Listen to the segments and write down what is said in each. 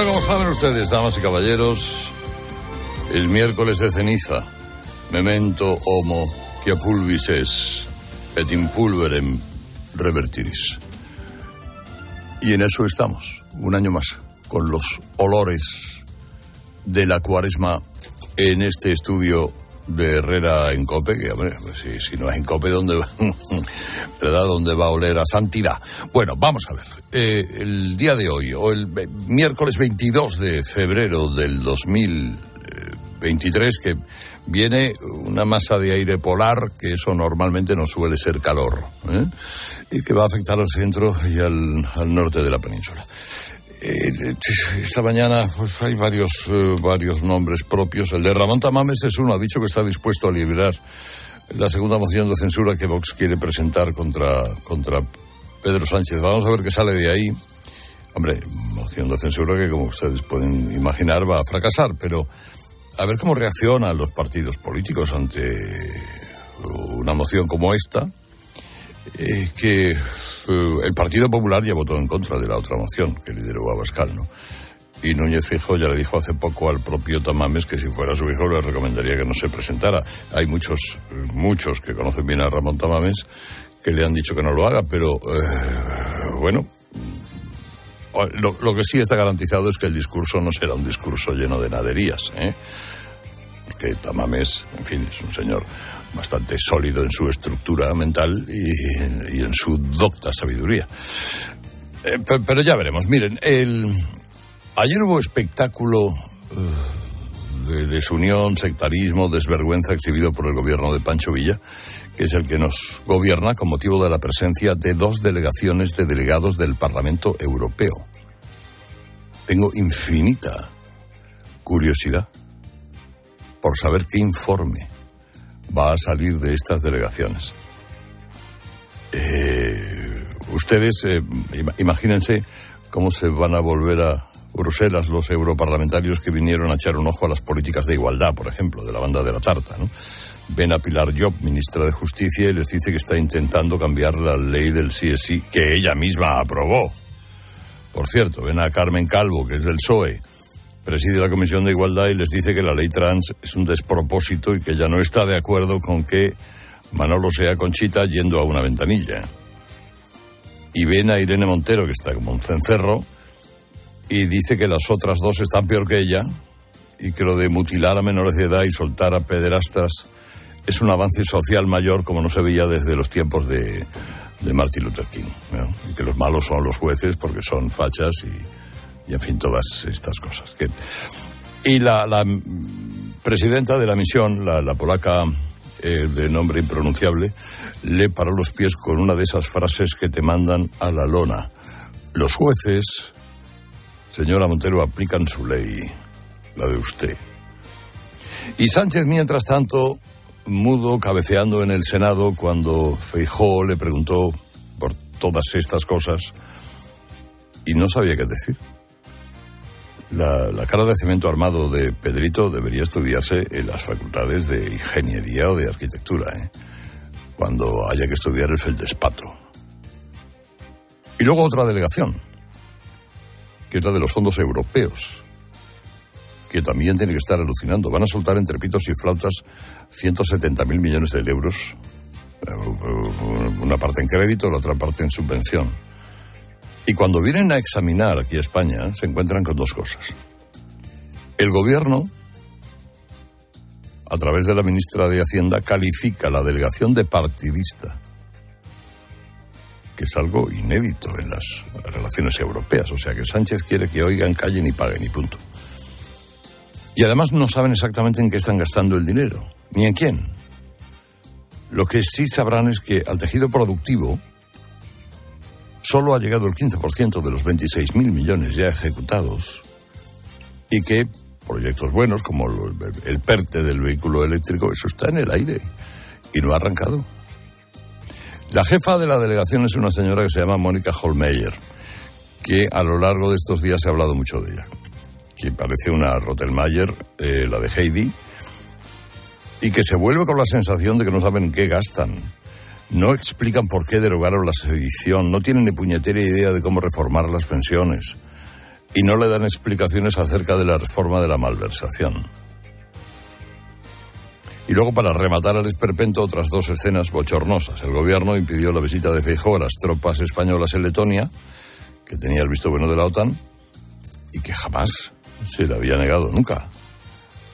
Bueno, como saben ustedes, damas y caballeros, el miércoles de ceniza, memento homo que pulvis es, et impulverem revertiris. Y en eso estamos, un año más, con los olores de la cuaresma en este estudio de Herrera en Cope, que hombre, pues si, si, no es en Cope, ¿dónde va? ¿verdad? ¿Dónde va a oler a santidad? Bueno, vamos a ver. Eh, el día de hoy, o el miércoles 22 de febrero del 2023, que viene una masa de aire polar, que eso normalmente no suele ser calor, ¿eh? y que va a afectar al centro y al, al norte de la península. Eh, esta mañana pues hay varios eh, varios nombres propios. El de Ramón Tamames es uno. Ha dicho que está dispuesto a liberar la segunda moción de censura que Vox quiere presentar contra contra Pedro Sánchez. Vamos a ver qué sale de ahí. Hombre, moción de censura que como ustedes pueden imaginar va a fracasar, pero a ver cómo reaccionan los partidos políticos ante una moción como esta, eh, que el Partido Popular ya votó en contra de la otra moción que lideró Abascal, ¿no? Y Núñez Fijo ya le dijo hace poco al propio Tamames que si fuera su hijo le recomendaría que no se presentara. Hay muchos, muchos que conocen bien a Ramón Tamames que le han dicho que no lo haga, pero eh, bueno, lo, lo, que sí está garantizado es que el discurso no será un discurso lleno de naderías, ¿eh? Porque Tamames, en fin, es un señor bastante sólido en su estructura mental y, en su docta sabiduría. Eh, pero, ya veremos. Miren, ayer hubo espectáculo uh, de desunión, sectarismo, desvergüenza exhibido por el gobierno de Pancho Villa, que es el que nos gobierna con motivo de la presencia de dos delegaciones de delegados del Parlamento Europeo. Tengo infinita curiosidad por saber qué informe va a salir de estas delegaciones. Eh, ustedes eh, imagínense cómo se van a volver a Bruselas los europarlamentarios que vinieron a echar un ojo a las políticas de igualdad, por ejemplo, de la banda de la tarta. ¿no? Ven a Pilar Job, ministra de Justicia, y les dice que está intentando cambiar la ley del CSI que ella misma aprobó. Por cierto, ven a Carmen Calvo, que es del PSOE, preside la Comisión de Igualdad y les dice que la ley trans es un despropósito y que ya no está de acuerdo con que Manolo sea Conchita yendo a una ventanilla. Y ven a Irene Montero, que está como un cencerro, y dice que las otras dos están peor que ella y que lo de mutilar a menores de edad y soltar a pederastas es un avance social mayor como no se veía desde los tiempos de, de Martin Luther King. Y que los malos son los jueces porque son fachas y, y en fin, todas estas cosas. Y la, presidenta de la misión, la, la polaca eh, de nombre impronunciable, le paró los pies con una de esas frases que te mandan a la lona. Los jueces, señora Montero, aplican su ley, la de usted. Y Sánchez, mientras tanto, mudo, cabeceando en el Senado, cuando Feijó le preguntó por todas estas cosas y no sabía qué decir. La, la, cara de cemento armado de Pedrito debería estudiarse en las facultades de ingeniería o de arquitectura, ¿eh? cuando haya que estudiar el feldespato. Y luego otra delegación, que es la de los fondos europeos, que también tiene que estar alucinando. Van a soltar entre pitos y flautas 170 mil millones de euros, una parte en crédito, la otra parte en subvención. Y cuando vienen a examinar aquí a España, se encuentran con dos cosas. El gobierno, a través de la ministra de Hacienda, califica la delegación de partidista, que es algo inédito en las relaciones europeas. O sea que Sánchez quiere que oigan, callen y paguen y punto. Y además no saben exactamente en qué están gastando el dinero, ni en quién. Lo que sí sabrán es que al tejido productivo solo ha llegado el 15% de los 26.000 millones ya ejecutados y que proyectos buenos como el PERTE del vehículo eléctrico, eso está en el aire y no ha arrancado. La jefa de la delegación es una señora que se llama Mónica Holmeyer, que a lo largo de estos días se ha hablado mucho de ella, que parece una Rottelmeier, eh, la de Heidi, y que se vuelve con la sensación de que no saben qué gastan. No explican por qué derogaron la sedición, no tienen ni puñetera idea de cómo reformar las pensiones y no le dan explicaciones acerca de la reforma de la malversación. Y luego, para rematar al esperpento, otras dos escenas bochornosas. El gobierno impidió la visita de Feijóo a las tropas españolas en Letonia, que tenía el visto bueno de la OTAN, y que jamás se le había negado nunca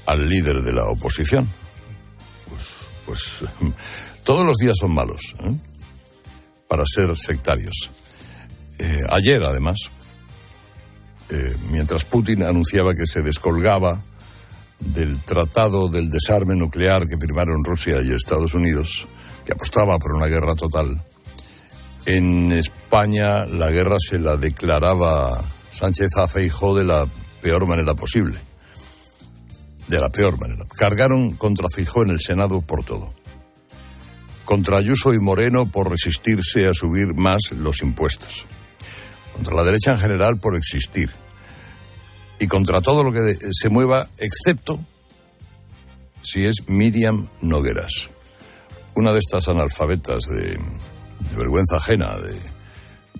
al líder de la oposición. Pues, pues todos los días son malos ¿eh? para ser sectarios. Eh, ayer, además, eh, mientras Putin anunciaba que se descolgaba del tratado del desarme nuclear que firmaron Rusia y Estados Unidos, que apostaba por una guerra total, en España la guerra se la declaraba Sánchez a Feijó de la peor manera posible. De la peor manera. Cargaron contra Feijó en el Senado por todo. Contra Ayuso y Moreno por resistirse a subir más los impuestos. Contra la derecha en general por existir. Y contra todo lo que se mueva, excepto si es Miriam Nogueras, una de estas analfabetas de, vergüenza ajena de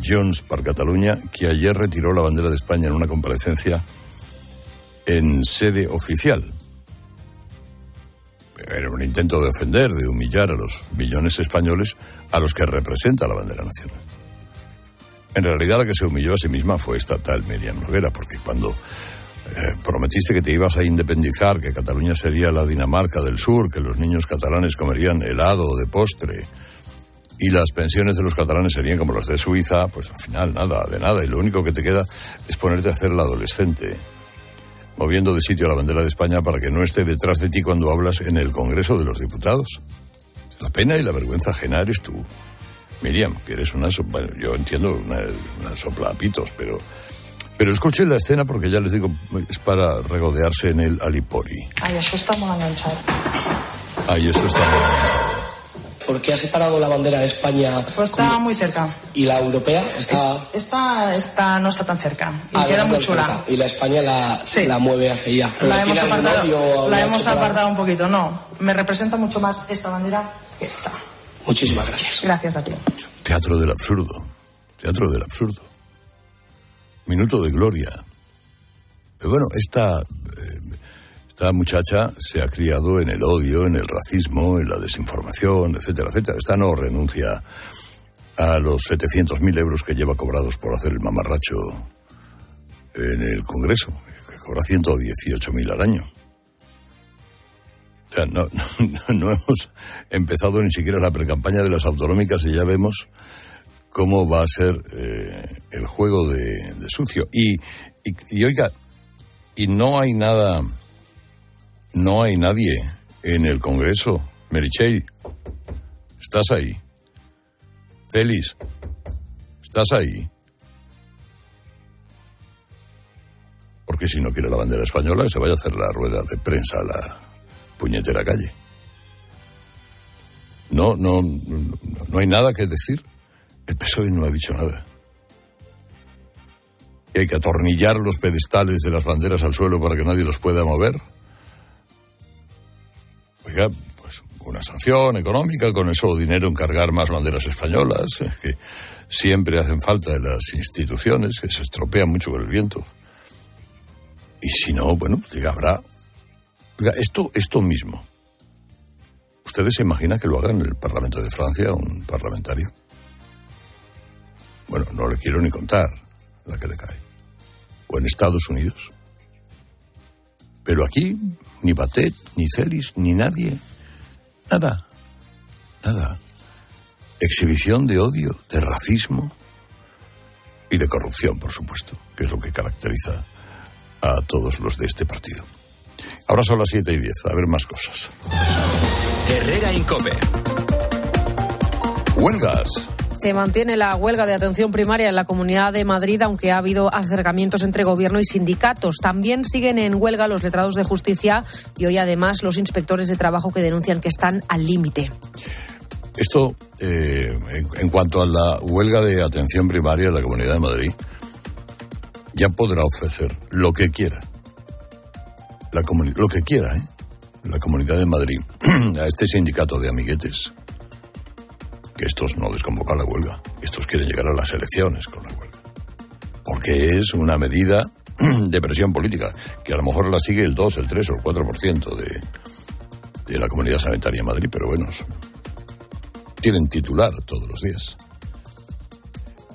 Jones para Cataluña, que ayer retiró la bandera de España en una comparecencia en sede oficial. Era un intento de ofender, de humillar a los millones españoles a los que representa la bandera nacional. En realidad la que se humilló a sí misma fue esta tal Miriam Noguera, porque cuando eh, prometiste que te ibas a independizar, que Cataluña sería la Dinamarca del Sur, que los niños catalanes comerían helado de postre y las pensiones de los catalanes serían como las de Suiza, pues al final nada, de nada, y lo único que te queda es ponerte a hacer la adolescente, moviendo de sitio la bandera de España para que no esté detrás de ti cuando hablas en el Congreso de los Diputados. La pena y la vergüenza ajena eres tú. Miriam, que eres una, bueno, yo entiendo una, una sopla a pitos, pero, pero escuchen la escena porque ya les digo, es para regodearse en el Alipori. Ay, eso está muy enganchado. Ay, esto está muy enganchado. ¿Por qué ha separado la bandera de España? Pues está muy cerca. ¿Y la europea? Está... Esta, esta no está tan cerca. Y Ah, queda no muy chula. cerca. Y la España la, Sí. la mueve hacia allá. La hemos ¿Tiene algún apartado, la hemos apartado un poquito. No, me representa mucho más esta bandera que esta. Muchísimas gracias. Gracias a ti. Teatro del absurdo. Teatro del absurdo. Minuto de gloria. Pero bueno, esta, eh, esta muchacha se ha criado en el odio, en el racismo, en la desinformación, etcétera, etcétera. Esta no renuncia a los 700.000 euros que lleva cobrados por hacer el mamarracho en el Congreso, que cobra 118.000 al año. O sea, no, no, hemos empezado ni siquiera la precampaña de las autonómicas y ya vemos cómo va a ser eh, el juego de, sucio. Y oiga, y no hay nada, no hay nadie en el Congreso. Merichel, ¿estás ahí? Celis, ¿estás ahí? Porque si no quiere la bandera española, se vaya a hacer la rueda de prensa a la puñetera calle. No, no, no, hay nada que decir. El PSOE no ha dicho nada. Que hay que atornillar los pedestales de las banderas al suelo para que nadie los pueda mover. Oiga, pues una sanción económica, con eso dinero encargar más banderas españolas, que siempre hacen falta de las instituciones, que se estropean mucho con el viento. Y si no, bueno, pues habrá. Oiga, esto, esto mismo. ¿Ustedes se imaginan que lo haga en el Parlamento de Francia un parlamentario? Bueno, no le quiero ni contar la que le cae. O en Estados Unidos. Pero aquí, ni Batet, ni Celis, ni nadie. Nada. Nada. Exhibición de odio, de racismo y de corrupción, por supuesto, que es lo que caracteriza a todos los de este partido. Ahora son las 7 y 10, a ver más cosas. Herrera Incope. Huelgas. Se mantiene la huelga de atención primaria en la Comunidad de Madrid, aunque ha habido acercamientos entre gobierno y sindicatos. También siguen en huelga los letrados de justicia y hoy además los inspectores de trabajo que denuncian que están al límite. Esto, eh, en, cuanto a la huelga de atención primaria en la Comunidad de Madrid, ya podrá ofrecer lo que quiera. La lo que quiera, ¿eh? La Comunidad de Madrid, a este sindicato de amiguetes que estos no les la huelga, estos quieren llegar a las elecciones con la huelga. Porque es una medida de presión política, que a lo mejor la sigue el 2, el 3 o el 4% de, de la comunidad sanitaria en Madrid, pero bueno, tienen titular todos los días.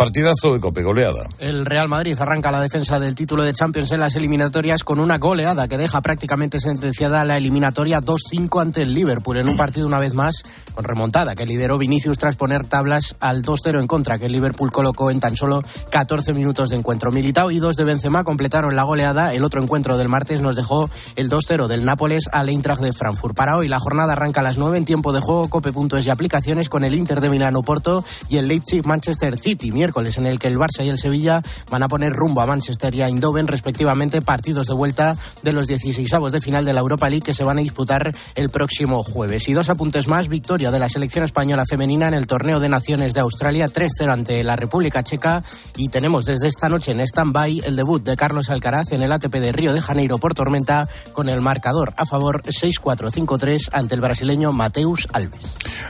Partidazo de Cope, goleada. El Real Madrid arranca la defensa del título de Champions en las eliminatorias con una goleada que deja prácticamente sentenciada la eliminatoria 2-5 ante el Liverpool en un partido una vez más con remontada que lideró Vinicius tras poner tablas al 2-0 en contra que el Liverpool colocó en tan solo 14 minutos de encuentro. Militao y dos de Benzema completaron la goleada. El otro encuentro del martes nos dejó el 2-0 del Nápoles al Eintracht de Frankfurt. Para hoy la jornada arranca a las 9 en tiempo de juego cope.es y aplicaciones con el Inter de Milano Porto y el Leipzig Manchester City en el que el Barça y el Sevilla van a poner rumbo a Manchester y a Eindhoven, respectivamente, partidos de vuelta de los 16 de final de la Europa League que se van a disputar el próximo jueves. Y dos apuntes más, victoria de la selección española femenina en el torneo de naciones de Australia, 3-0 ante la República Checa. Y tenemos desde esta noche en stand-by el debut de Carlos Alcaraz en el ATP de Río de Janeiro por tormenta con el marcador a favor 6-4-5-3 ante el brasileño Mateus Alves.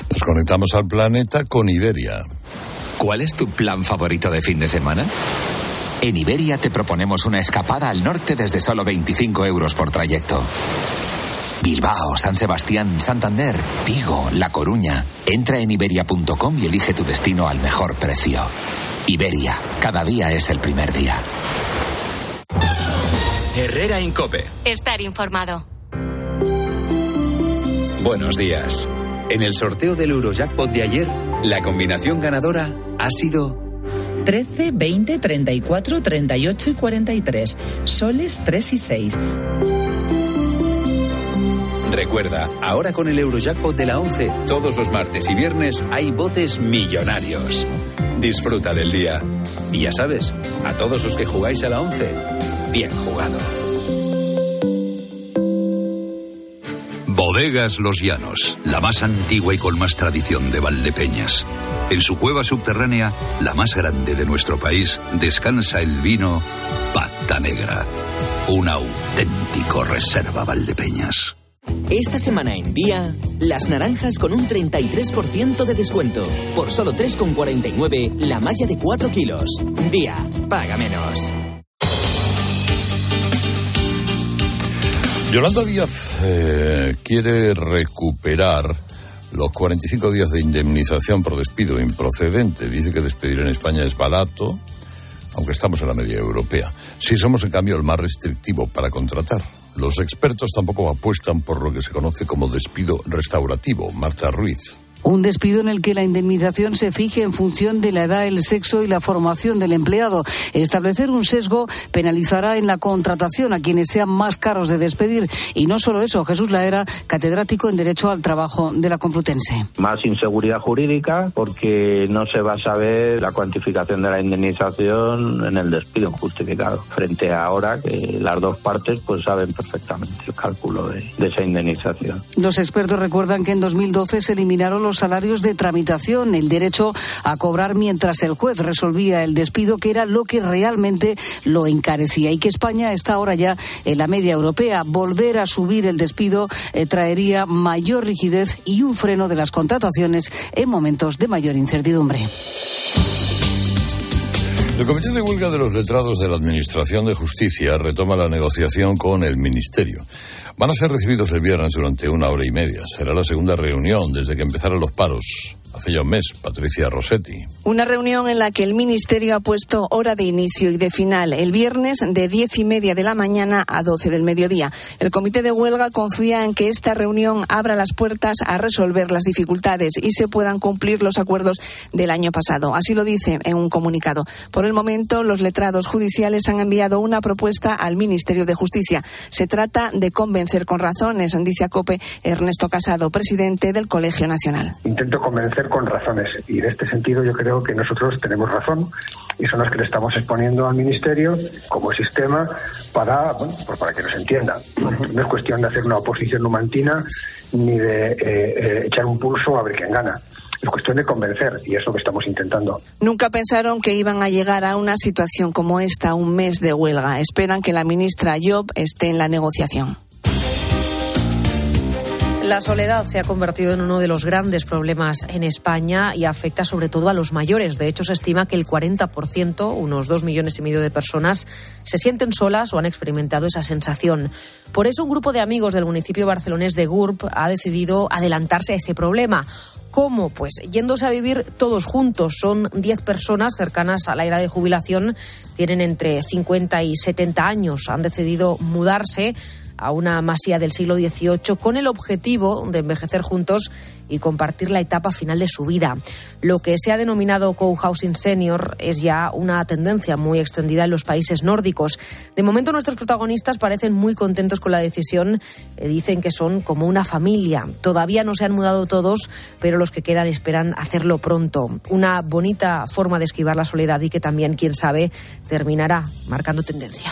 Nos conectamos al planeta con Iberia. ¿Cuál es tu plan favorito de fin de semana? En Iberia te proponemos una escapada al norte desde solo 25 euros por trayecto. Bilbao, San Sebastián, Santander, Vigo, La Coruña. Entra en iberia.com y elige tu destino al mejor precio. Iberia, cada día es el primer día. Herrera Incope. Estar informado. Buenos días. En el sorteo del Eurojackpot de ayer, la combinación ganadora ha sido 13, 20, 34, 38 y 43. Soles 3 y 6. Recuerda, ahora con el Eurojackpot de la 11, todos los martes y viernes hay botes millonarios. Disfruta del día. Y ya sabes, a todos los que jugáis a la 11, bien jugado. Bodegas Los Llanos, la más antigua y con más tradición de Valdepeñas. En su cueva subterránea, la más grande de nuestro país, descansa el vino Pata Negra, un auténtico reserva Valdepeñas. Esta semana en Día, las naranjas con un 33% de descuento. Por solo 3,49 la malla de 4 kilos. Día, paga menos. Yolanda Díaz eh, quiere recuperar los 45 días de indemnización por despido improcedente. Dice que despedir en España es barato, aunque estamos en la media europea. Si somos, en cambio, el más restrictivo para contratar. Los expertos tampoco apuestan por lo que se conoce como despido restaurativo. Marta Ruiz. Un despido en el que la indemnización se fije en función de la edad, el sexo y la formación del empleado. Establecer un sesgo penalizará en la contratación a quienes sean más caros de despedir. Y no solo eso, Jesús Laera, catedrático en Derecho al Trabajo de la Complutense. Más inseguridad jurídica porque no se va a saber la cuantificación de la indemnización en el despido injustificado. Frente a ahora que las dos partes pues saben perfectamente el cálculo de, de esa indemnización. Los expertos recuerdan que en 2012 se eliminaron los salarios de tramitación, el derecho a cobrar mientras el juez resolvía el despido, que era lo que realmente lo encarecía. Y que España está ahora ya en la media europea. Volver a subir el despido eh, traería mayor rigidez y un freno de las contrataciones en momentos de mayor incertidumbre. El Comité de Huelga de los Letrados de la Administración de Justicia retoma la negociación con el Ministerio. Van a ser recibidos el viernes durante una hora y media. Será la segunda reunión desde que empezaron los paros hace ya un mes, Patricia Rossetti. Una reunión en la que el Ministerio ha puesto hora de inicio y de final el viernes de diez y media de la mañana a doce del mediodía. El Comité de Huelga confía en que esta reunión abra las puertas a resolver las dificultades y se puedan cumplir los acuerdos del año pasado. Así lo dice en un comunicado. Por el momento, los letrados judiciales han enviado una propuesta al Ministerio de Justicia. Se trata de convencer con razones, dice a COPE Ernesto Casado, presidente del Colegio Nacional. Intento convencer con razones. Y en este sentido yo creo que nosotros tenemos razón y son las que le estamos exponiendo al Ministerio como sistema para, bueno, pues para que nos entienda. No es cuestión de hacer una oposición numantina ni de eh, eh, echar un pulso a ver quién gana. Es cuestión de convencer y es lo que estamos intentando. Nunca pensaron que iban a llegar a una situación como esta, un mes de huelga. Esperan que la ministra Job esté en la negociación. La soledad se ha convertido en uno de los grandes problemas en España y afecta sobre todo a los mayores. De hecho, se estima que el 40%, unos dos millones y medio de personas, se sienten solas o han experimentado esa sensación. Por eso, un grupo de amigos del municipio barcelonés de Gurb ha decidido adelantarse a ese problema. ¿Cómo? Pues yéndose a vivir todos juntos. Son 10 personas cercanas a la edad de jubilación, tienen entre 50 y 70 años. Han decidido mudarse a una masía del siglo XVIII con el objetivo de envejecer juntos y compartir la etapa final de su vida. Lo que se ha denominado co-housing senior es ya una tendencia muy extendida en los países nórdicos. De momento nuestros protagonistas parecen muy contentos con la decisión. Eh, dicen que son como una familia. Todavía no se han mudado todos, pero los que quedan esperan hacerlo pronto. Una bonita forma de esquivar la soledad y que también, quién sabe, terminará marcando tendencia.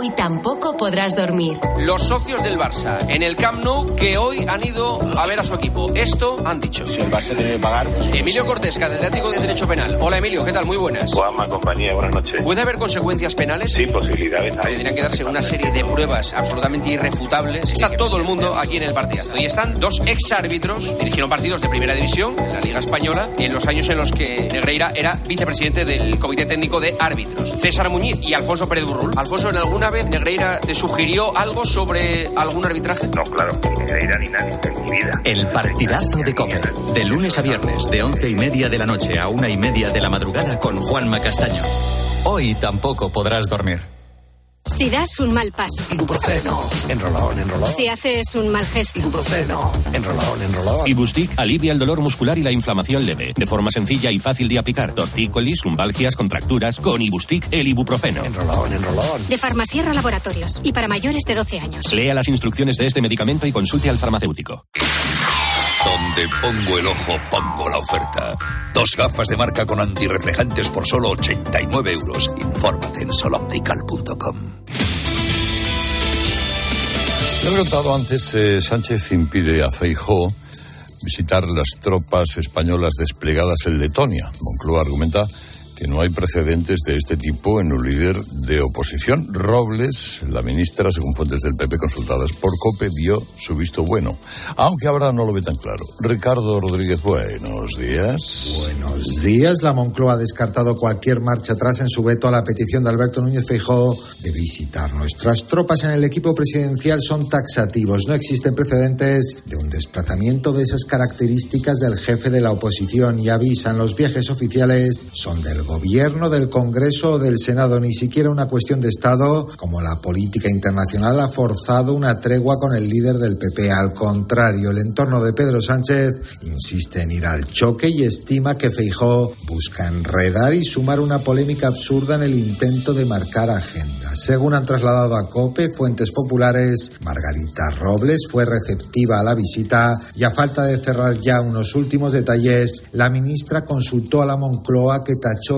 Hoy tampoco podrás dormir. Los socios del Barça en el Camp Nou que hoy han ido a ver a su equipo. Esto han dicho. Si el Barça debe pagar. Pues, Emilio Cortés, catedrático de Derecho Penal. Hola Emilio, ¿qué tal? Muy buenas. Juanma, compañía, buenas noches. ¿Puede haber consecuencias penales? Sí, posibilidades. Tendrían que darse una serie de pruebas absolutamente irrefutables. Está todo el mundo aquí en el partidazo. Y están dos exárbitros, dirigieron partidos de primera división en la Liga Española en los años en los que Negreira era vicepresidente del Comité Técnico de Árbitros. César Muñiz y Alfonso Pérez Burrul. Alfonso, ¿en alguna vez Negreira te sugirió algo sobre algún arbitraje? No, claro, ni Negreira ni nadie en mi vida. El partidazo de Cope. De lunes a viernes, de once y media de la noche a una y media de la madrugada con Juanma Castaño. Hoy tampoco podrás dormir. Si das un mal paso. Ibuprofeno. Enrolón, enrolón. Si haces un mal gesto. Ibuprofeno. Enrolón, enrolón. Ibustic alivia el dolor muscular y la inflamación leve. De forma sencilla y fácil de aplicar. Tortícolis, lumbalgias, contracturas. Con Ibustic, el ibuprofeno. Enrolón, enrolón. De Farmasierra Laboratorios. Y para mayores de 12 años. Lea las instrucciones de este medicamento y consulte al farmacéutico. Donde pongo el ojo, pongo la oferta. Dos gafas de marca con antirreflejantes por solo 89 euros. Infórmate en soloptical.com. Lo he contado antes, eh, Sánchez impide a Feijó visitar las tropas españolas desplegadas en Letonia. Moncloa argumenta que no hay precedentes de este tipo en un líder de oposición. Robles, la ministra, según fuentes del PP consultadas por COPE, dio su visto bueno, aunque ahora no lo ve tan claro. Ricardo Rodríguez, buenos días. Buenos días. La Moncloa ha descartado cualquier marcha atrás en su veto a la petición de Alberto Núñez Feijóo de visitar nuestras tropas en el equipo presidencial son taxativos. No existen precedentes de un desplazamiento de esas características del jefe de la oposición y avisan los viajes oficiales son del gobierno, del Congreso o del Senado, ni siquiera una cuestión de Estado, como la política internacional ha forzado una tregua con el líder del PP. Al contrario, el entorno de Pedro Sánchez insiste en ir al choque y estima que Feijó busca enredar y sumar una polémica absurda en el intento de marcar agenda. Según han trasladado a COPE fuentes populares, Margarita Robles fue receptiva a la visita y a falta de cerrar ya unos últimos detalles, la ministra consultó a la Moncloa que tachó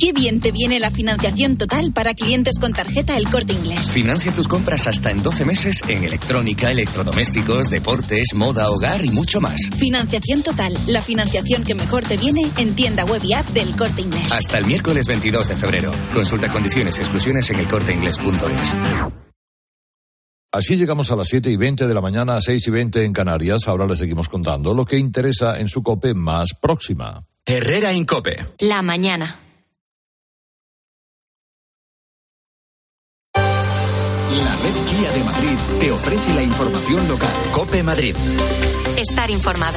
Qué bien te viene la financiación total para clientes con tarjeta El Corte Inglés. Financia tus compras hasta en 12 meses en electrónica, electrodomésticos, deportes, moda, hogar y mucho más. Financiación total, la financiación que mejor te viene en tienda web y app del Corte Inglés. Hasta el miércoles 22 de febrero. Consulta condiciones y exclusiones en elcorteinglés.es. Así llegamos a las 7 y 20 de la mañana, a 6 y 20 en Canarias. Ahora les seguimos contando lo que interesa en su COPE más próxima. Herrera Incope. La mañana. La red Kia de Madrid te ofrece la información local. Cope Madrid. Estar informado.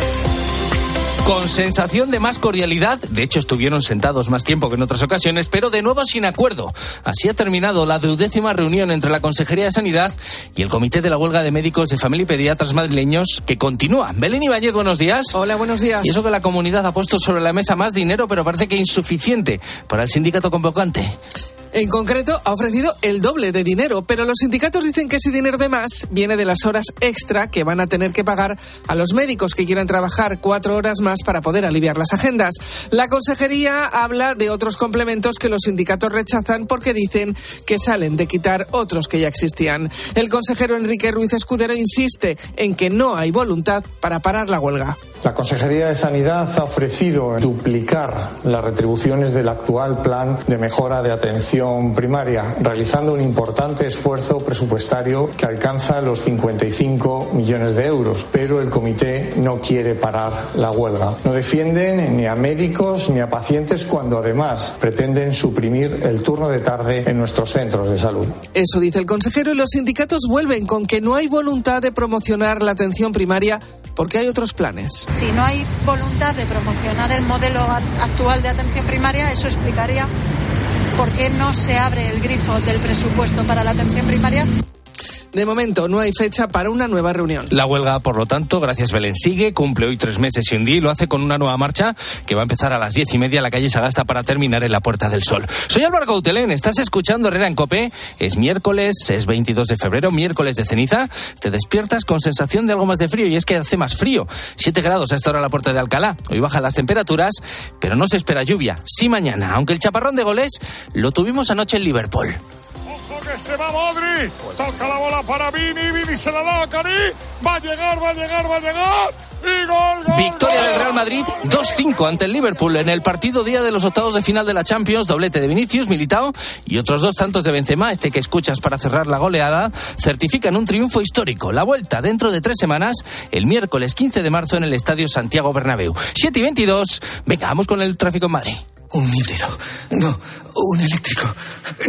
con sensación de más cordialidad. De hecho, estuvieron sentados más tiempo que en otras ocasiones, pero de nuevo sin acuerdo. Así ha terminado la duodécima reunión entre la Consejería de Sanidad y el Comité de la Huelga de Médicos de Familia y Pediatras Madrileños, que continúa. Belén Ibáñez, buenos días. Hola, buenos días. Y eso que la comunidad ha puesto sobre la mesa más dinero, pero parece que insuficiente para el sindicato convocante. En concreto, ha ofrecido el doble de dinero, pero los sindicatos dicen que ese dinero de más viene de las horas extra que van a tener que pagar a los médicos que quieran trabajar cuatro horas más para poder aliviar las agendas. La consejería habla de otros complementos que los sindicatos rechazan porque dicen que salen de quitar otros que ya existían. El consejero Enrique Ruiz Escudero insiste en que no hay voluntad para parar la huelga. La Consejería de Sanidad ha ofrecido duplicar las retribuciones del actual plan de mejora de atención primaria, realizando un importante esfuerzo presupuestario que alcanza los 55 millones de euros. Pero el comité no quiere parar la huelga. No defienden ni a médicos ni a pacientes cuando además pretenden suprimir el turno de tarde en nuestros centros de salud. Eso dice el consejero y los sindicatos vuelven con que no hay voluntad de promocionar la atención primaria porque hay otros planes. Si no hay voluntad de promocionar el modelo actual de atención primaria, eso explicaría por qué no se abre el grifo del presupuesto para la atención primaria. De momento no hay fecha para una nueva reunión. La huelga, por lo tanto, gracias Belén, sigue, cumple hoy tres meses un día y lo hace con una nueva marcha que va a empezar a las diez y media en la calle Sagasta para terminar en la Puerta del Sol. Soy Álvaro Gautelén, estás escuchando Herrera en Cope. Es miércoles, es 22 de febrero, miércoles de ceniza. Te despiertas con sensación de algo más de frío y es que hace más frío. Siete grados a esta hora en la Puerta de Alcalá. Hoy bajan las temperaturas, pero no se espera lluvia. Sí mañana, aunque el chaparrón de goles lo tuvimos anoche en Liverpool que se va Modri. Toca la bola para Vini. Vini se la da a Cari. Va a llegar, va a llegar, va a llegar. Y gol, gol Victoria del Real Madrid 2-5 ante el Liverpool en el partido día de los octavos de final de la Champions, doblete de Vinicius, Militao y otros dos tantos de Benzema, este que escuchas para cerrar la goleada, certifican un triunfo histórico. La vuelta dentro de tres semanas, el miércoles 15 de marzo en el Estadio Santiago Bernabéu. 7 y 22, venga, vamos con el tráfico en Madrid. Un híbrido. No, un eléctrico.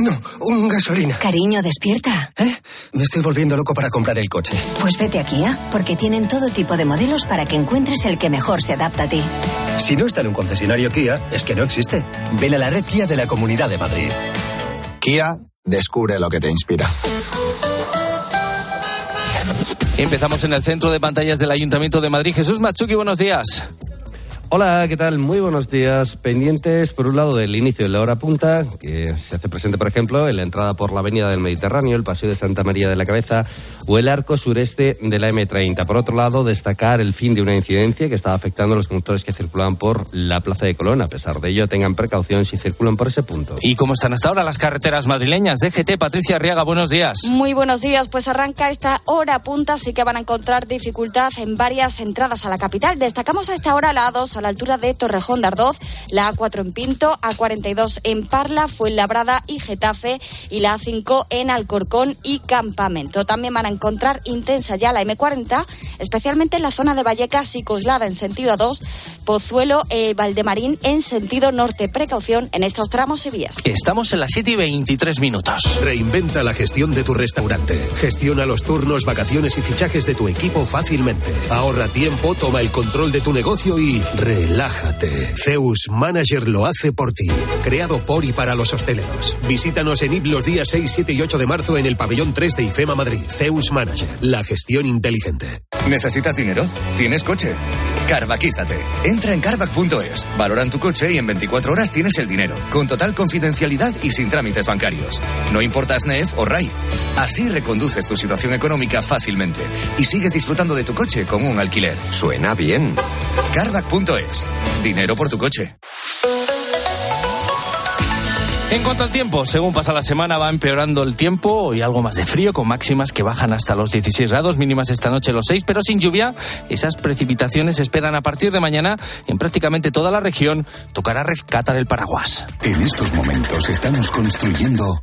No, un gasolina. Cariño, despierta. ¿Eh? Me estoy volviendo loco para comprar el coche. Pues vete a Kia, porque tienen todo tipo de modelos para que encuentres el que mejor se adapta a ti. Si no está en un concesionario Kia, es que no existe. Ven a la red Kia de la Comunidad de Madrid. Kia, descubre lo que te inspira. Empezamos en el centro de pantallas del Ayuntamiento de Madrid. Jesús Machuki, buenos días. Hola, ¿qué tal? Muy buenos días. Pendientes, por un lado, del inicio de la hora punta, que se hace presente, por ejemplo, en la entrada por la Avenida del Mediterráneo, el Paseo de Santa María de la Cabeza o el arco sureste de la M30. Por otro lado, destacar el fin de una incidencia que estaba afectando a los conductores que circulan por la Plaza de Colón. A pesar de ello, tengan precaución si circulan por ese punto. ¿Y cómo están hasta ahora las carreteras madrileñas? DGT, Patricia Arriaga, buenos días. Muy buenos días. Pues arranca esta hora punta, sí que van a encontrar dificultad en varias entradas a la capital. Destacamos a esta hora la A2 a la altura de Torrejón de Ardoz, la A4 en Pinto, A42 en Parla, Fuenlabrada y Getafe y la A5 en Alcorcón y Campamento. También van a encontrar intensa ya la M40, especialmente en la zona de Vallecas y Coslada en sentido A2, Pozuelo, eh, Valdemarín en sentido norte. Precaución en estos tramos y vías. Estamos en las 7 y 23 minutos. Reinventa la gestión de tu restaurante. Gestiona los turnos, vacaciones y fichajes de tu equipo fácilmente. Ahorra tiempo, toma el control de tu negocio y relájate. Zeus Manager lo hace por ti. Creado por y para los hosteleros. Visítanos en IP los días 6, 7 y 8 de marzo en el pabellón 3 de IFEMA Madrid. Zeus Manager. La gestión inteligente. ¿Necesitas dinero? ¿Tienes coche? Carvaquízate. Entra en carvac.es, valoran tu coche y en 24 horas tienes el dinero, con total confidencialidad y sin trámites bancarios. No importa SNEF o RAI. Así reconduces tu situación económica fácilmente y sigues disfrutando de tu coche con un alquiler. Suena bien. Carvac.es. Dinero por tu coche. En cuanto al tiempo, según pasa la semana va empeorando el tiempo y algo más de frío, con máximas que bajan hasta los 16 grados, mínimas esta noche los 6, pero sin lluvia. Esas precipitaciones se esperan a partir de mañana en prácticamente toda la región. Tocará rescatar el paraguas. En estos momentos estamos construyendo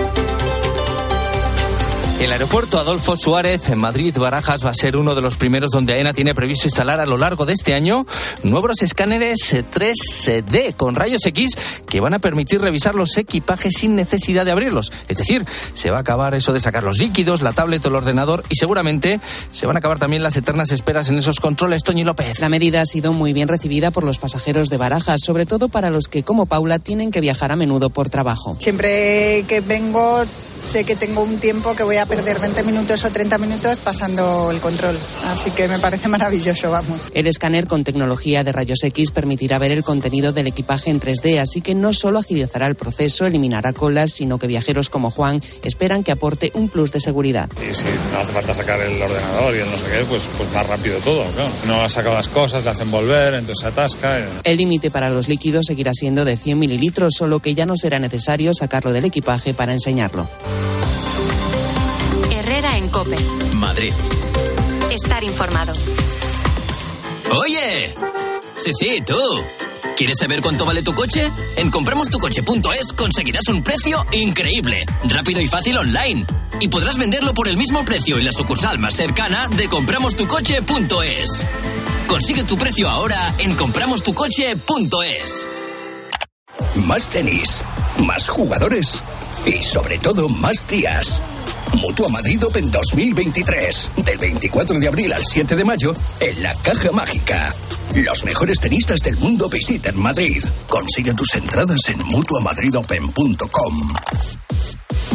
El aeropuerto Adolfo Suárez en Madrid Barajas va a ser uno de los primeros donde AENA tiene previsto instalar a lo largo de este año nuevos escáneres 3D con rayos X que van a permitir revisar los equipajes sin necesidad de abrirlos. Es decir, se va a acabar eso de sacar los líquidos, la tablet o el ordenador y seguramente se van a acabar también las eternas esperas en esos controles. Toñi López. La medida ha sido muy bien recibida por los pasajeros de Barajas, sobre todo para los que, como Paula, tienen que viajar a menudo por trabajo. Siempre que vengo sé que tengo un tiempo que voy a perder 20 minutos o 30 minutos pasando el control. Así que me parece maravilloso, vamos. El escáner con tecnología de rayos X permitirá ver el contenido del equipaje en 3D, así que no solo agilizará el proceso, eliminará colas, sino que viajeros como Juan esperan que aporte un plus de seguridad. Y si no hace falta sacar el ordenador y el no sé qué, pues, pues más rápido todo, claro. No ha sacado las cosas, le hacen volver, entonces se atasca. El límite para los líquidos seguirá siendo de 100 mililitros, solo que ya no será necesario sacarlo del equipaje para enseñarlo. Herrera en Cope. Madrid. Estar informado. Oye. Sí, sí, tú. ¿Quieres saber cuánto vale tu coche? En compramostucoche.es conseguirás un precio increíble, rápido y fácil online. Y podrás venderlo por el mismo precio en la sucursal más cercana de compramostucoche.es. Consigue tu precio ahora en compramostucoche.es. Más tenis, más jugadores y sobre todo más días. Mutua Madrid Open 2023. Del 24 de abril al 7 de mayo en la Caja Mágica. Los mejores tenistas del mundo visitan Madrid. Consigue tus entradas en mutuamadridopen.com.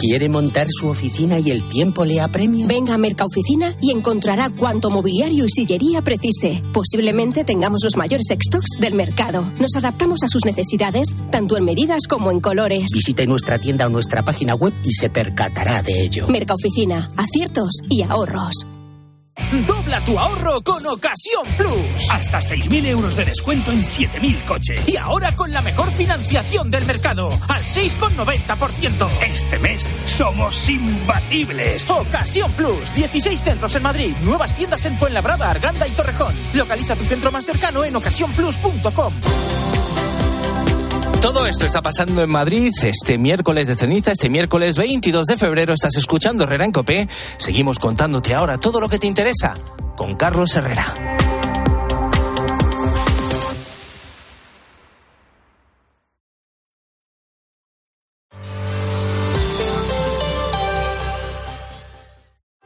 ¿Quiere montar su oficina y el tiempo le apremia? Venga a Mercaoficina y encontrará cuanto mobiliario y sillería precise. Posiblemente tengamos los mayores stocks del mercado. Nos adaptamos a sus necesidades, tanto en medidas como en colores. Visite nuestra tienda o nuestra página web y se percatará de ello. Mercaoficina, aciertos y ahorros. Dobla tu ahorro con Ocasión Plus. Hasta 6.000 euros de descuento en 7.000 coches. Y ahora con la mejor financiación del mercado, al 6,90%. Este mes somos imbatibles. Ocasión Plus. 16 centros en Madrid. Nuevas tiendas en Fuenlabrada, Arganda y Torrejón. Localiza tu centro más cercano en ocasiónplus.com. Todo esto está pasando en Madrid este miércoles de ceniza, este miércoles 22 de febrero. Estás escuchando Herrera en Copé. Seguimos contándote ahora todo lo que te interesa con Carlos Herrera.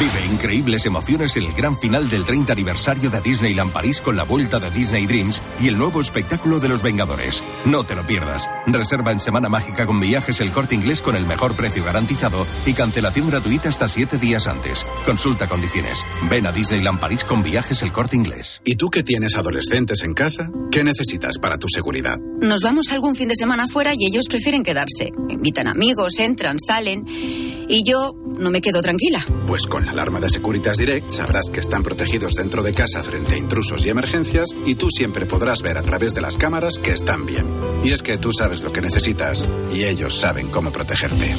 Vive increíbles emociones en el gran final del 30 aniversario de Disneyland París con la vuelta de Disney Dreams y el nuevo espectáculo de los Vengadores. No te lo pierdas. Reserva en Semana Mágica con viajes el corte inglés con el mejor precio garantizado y cancelación gratuita hasta siete días antes. Consulta condiciones. Ven a Disneyland París con viajes el corte inglés. ¿Y tú que tienes adolescentes en casa? ¿Qué necesitas para tu seguridad? Nos vamos algún fin de semana fuera y ellos prefieren quedarse. Invitan amigos, entran, salen. Y yo no me quedo tranquila. Pues con la alarma de Securitas Direct sabrás que están protegidos dentro de casa frente a intrusos y emergencias y tú siempre podrás ver a través de las cámaras que están bien. Y es que tú sabes lo que necesitas y ellos saben cómo protegerte.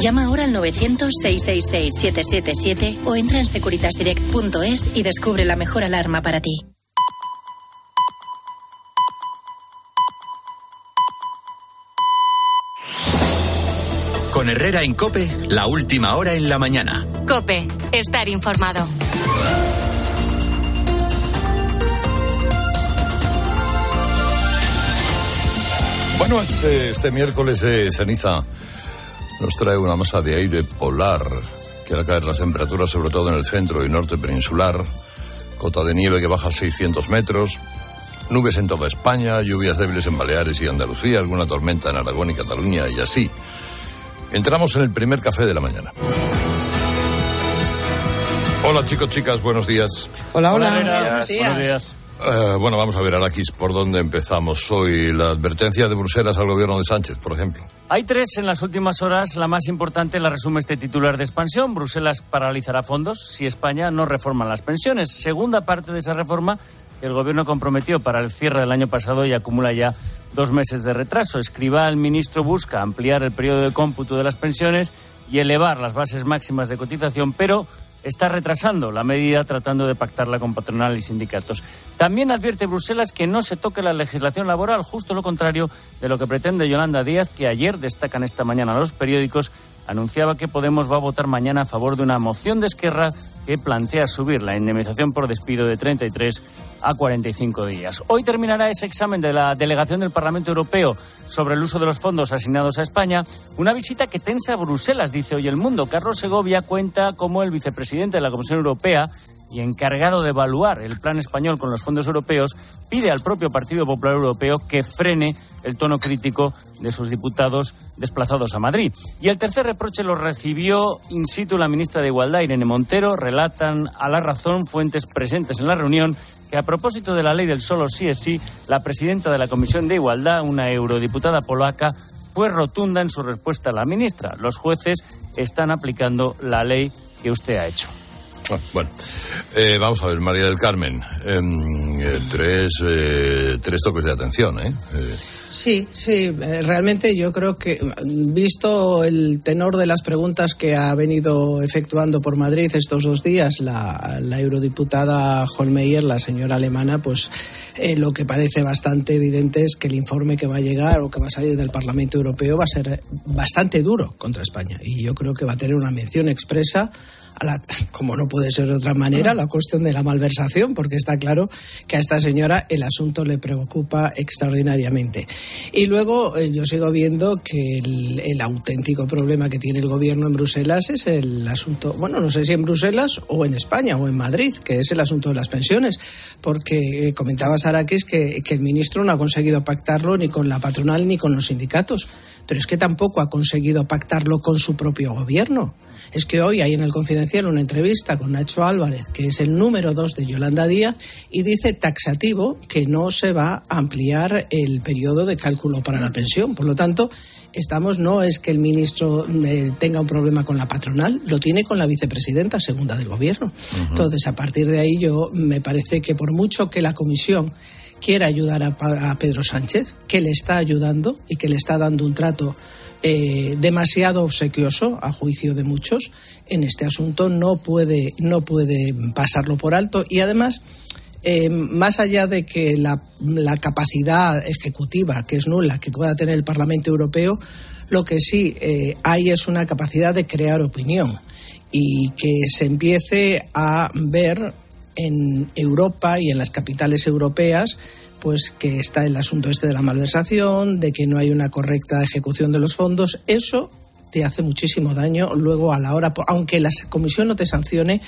Llama ahora al 900-666-777 o entra en securitasdirect.es y descubre la mejor alarma para ti. Con Herrera en Cope, la última hora en la mañana. Cope, estar informado. Bueno, este, este miércoles de ceniza nos trae una masa de aire polar que hará caer las temperaturas sobre todo en el centro y norte peninsular, cota de nieve que baja a 600 metros, nubes en toda España, lluvias débiles en Baleares y Andalucía, alguna tormenta en Aragón y Cataluña y así. Entramos en el primer café de la mañana. Hola chicos, chicas, buenos días. Hola, hola. Buenos días. Buenos días. Eh, bueno, vamos a ver, Araquis, ¿por dónde empezamos hoy? La advertencia de Bruselas al gobierno de Sánchez, por ejemplo. Hay tres en las últimas horas. La más importante la resume este titular de expansión. Bruselas paralizará fondos si España no reforma las pensiones. Segunda parte de esa reforma que el gobierno comprometió para el cierre del año pasado y acumula ya dos meses de retraso. Escriba el ministro busca ampliar el periodo de cómputo de las pensiones y elevar las bases máximas de cotización, pero está retrasando la medida tratando de pactarla con patronal y sindicatos. También advierte Bruselas que no se toque la legislación laboral, justo lo contrario de lo que pretende Yolanda Díaz, que ayer destacan esta mañana los periódicos, anunciaba que Podemos va a votar mañana a favor de una moción de Esquerra que plantea subir la indemnización por despido de 33 a 45 días. Hoy terminará ese examen de la delegación del Parlamento Europeo sobre el uso de los fondos asignados a España, una visita que tensa Bruselas, dice hoy el mundo. Carlos Segovia cuenta como el vicepresidente de la Comisión Europea y encargado de evaluar el plan español con los fondos europeos, pide al propio Partido Popular Europeo que frene el tono crítico de sus diputados desplazados a Madrid. Y el tercer reproche lo recibió in situ la ministra de Igualdad, Irene Montero. Relatan a la razón fuentes presentes en la reunión que a propósito de la ley del solo sí es sí, la presidenta de la Comisión de Igualdad, una eurodiputada polaca, fue rotunda en su respuesta a la ministra. Los jueces están aplicando la ley que usted ha hecho. Ah, bueno, eh, vamos a ver, María del Carmen. Em, eh, tres, eh, tres toques de atención, ¿eh? Sí, sí, realmente yo creo que, visto el tenor de las preguntas que ha venido efectuando por Madrid estos dos días la, la eurodiputada Holmeyer, la señora alemana, pues lo que parece bastante evidente es que el informe que va a llegar o que va a salir del Parlamento Europeo va a ser bastante duro contra España. Y yo creo que va a tener una mención expresa como no puede ser de otra manera, la cuestión de la malversación, porque está claro que a esta señora el asunto le preocupa extraordinariamente. Y luego eh, yo sigo viendo que el, auténtico problema que tiene el gobierno en Bruselas es el asunto, bueno, no sé si en Bruselas o en España o en Madrid, que es el asunto de las pensiones, porque eh, comentaba Sarakis que, que el ministro no ha conseguido pactarlo ni con la patronal ni con los sindicatos, pero es que tampoco ha conseguido pactarlo con su propio gobierno es que hoy hay en el Confidencial una entrevista con Nacho Álvarez, que es el número dos de Yolanda Díaz, y dice taxativo que no se va a ampliar el periodo de cálculo para la pensión. Por lo tanto, estamos no es que el ministro eh, tenga un problema con la patronal, lo tiene con la vicepresidenta segunda del gobierno. Entonces, a partir de ahí, yo me parece que por mucho que la comisión quiera ayudar a Pedro Sánchez, que le está ayudando y que le está dando un trato eh, demasiado obsequioso, a juicio de muchos, en este asunto no puede, no puede pasarlo por alto y además. Eh, más allá de que la, capacidad ejecutiva, que es nula, que pueda tener el Parlamento Europeo, lo que sí eh, hay es una capacidad de crear opinión y que se empiece a ver en Europa y en las capitales europeas pues que está el asunto este de la malversación, de que no hay una correcta ejecución de los fondos, eso te hace muchísimo daño luego a la hora, aunque la comisión no te sancione,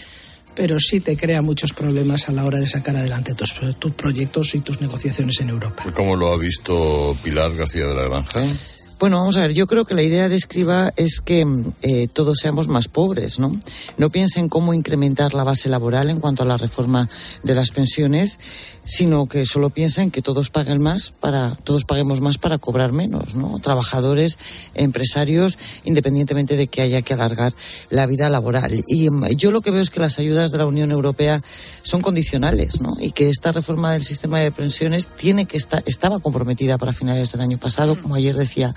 pero sí te crea muchos problemas a la hora de sacar adelante tus, tus proyectos y tus negociaciones en Europa. ¿Cómo lo ha visto Pilar García de la Granja? Bueno, vamos a ver, yo creo que la idea de Escriba es que eh, todos seamos más pobres, ¿no? No piensen cómo incrementar la base laboral en cuanto a la reforma de las pensiones, sino que solo piensen que todos paguen más para, todos paguemos más para cobrar menos, ¿no? Trabajadores, empresarios, independientemente de que haya que alargar la vida laboral. Y mm, yo lo que veo es que las ayudas de la Unión Europea son condicionales, ¿no? Y que esta reforma del sistema de pensiones tiene que estar, estaba comprometida para finales del año pasado, como ayer decía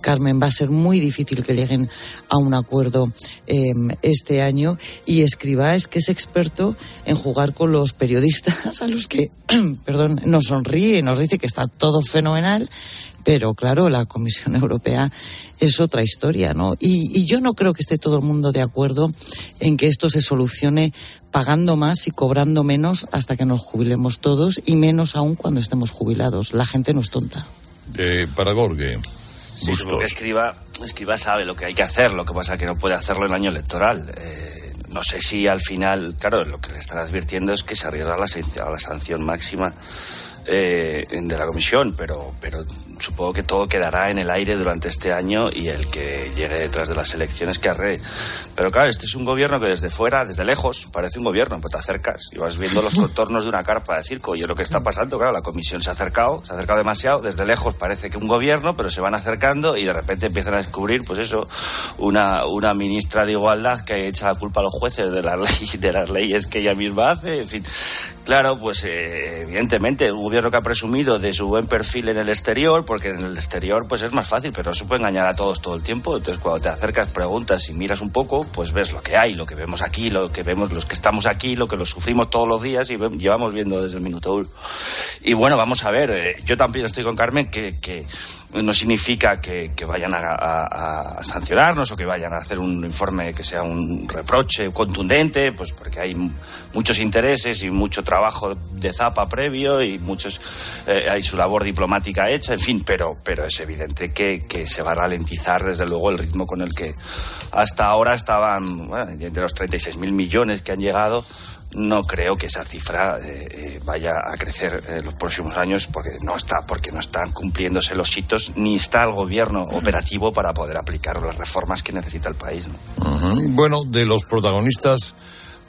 Carmen, va a ser muy difícil que lleguen a un acuerdo em, este año. Y Escribá es que es experto en jugar con los periodistas a los que, perdón, nos sonríe y nos dice que está todo fenomenal. Pero claro, la Comisión Europea es otra historia, ¿no? Y, y, yo no creo que esté todo el mundo de acuerdo en que esto se solucione pagando más y cobrando menos hasta que nos jubilemos todos y menos aún cuando estemos jubilados. La gente no es tonta. Eh, para Gorge. Sí, que escriba, escriba sabe lo que hay que hacer, lo que pasa es que no puede hacerlo en el año electoral. Eh, no sé si al final, claro, lo que le están advirtiendo es que se arriesga la, la sanción máxima eh, de la comisión, pero, pero supongo que todo quedará en el aire durante este año y el que llegue detrás de las elecciones que arre. Pero claro, este es un gobierno que desde fuera, desde lejos, parece un gobierno, pues te acercas y vas viendo los contornos de una carpa de circo. Y lo que está pasando, claro, la comisión se ha acercado, se ha acercado demasiado, desde lejos parece que un gobierno, pero se van acercando y de repente empiezan a descubrir, pues eso, una, una ministra de igualdad que echa la culpa a los jueces de las, leyes, de las leyes que ella misma hace, en fin. Claro, pues eh, evidentemente, un gobierno que ha presumido de su buen perfil en el exterior, porque en el exterior pues es más fácil, pero no se puede engañar a todos todo el tiempo. Entonces, cuando te acercas, preguntas y miras un poco, pues ves lo que hay, lo que vemos aquí, lo que vemos los que estamos aquí, lo que lo sufrimos todos los días y llevamos viendo desde el minuto uno. Y bueno, vamos a ver, eh, yo también estoy con Carmen que, que no significa que, que vayan a, sancionarnos o que vayan a hacer un informe que sea un reproche contundente, pues porque hay muchos intereses y mucho trabajo de zapa previo y muchos eh, hay su labor diplomática hecha, en fin, pero, pero es evidente que, que, se va a ralentizar desde luego el ritmo con el que hasta ahora estaban, bueno, de los 36 mil millones que han llegado, no creo que esa cifra eh, eh, vaya a crecer en los próximos años porque no está porque no están cumpliéndose los hitos ni está el gobierno operativo para poder aplicar las reformas que necesita el país. ¿no? Uh -huh. Bueno, de los protagonistas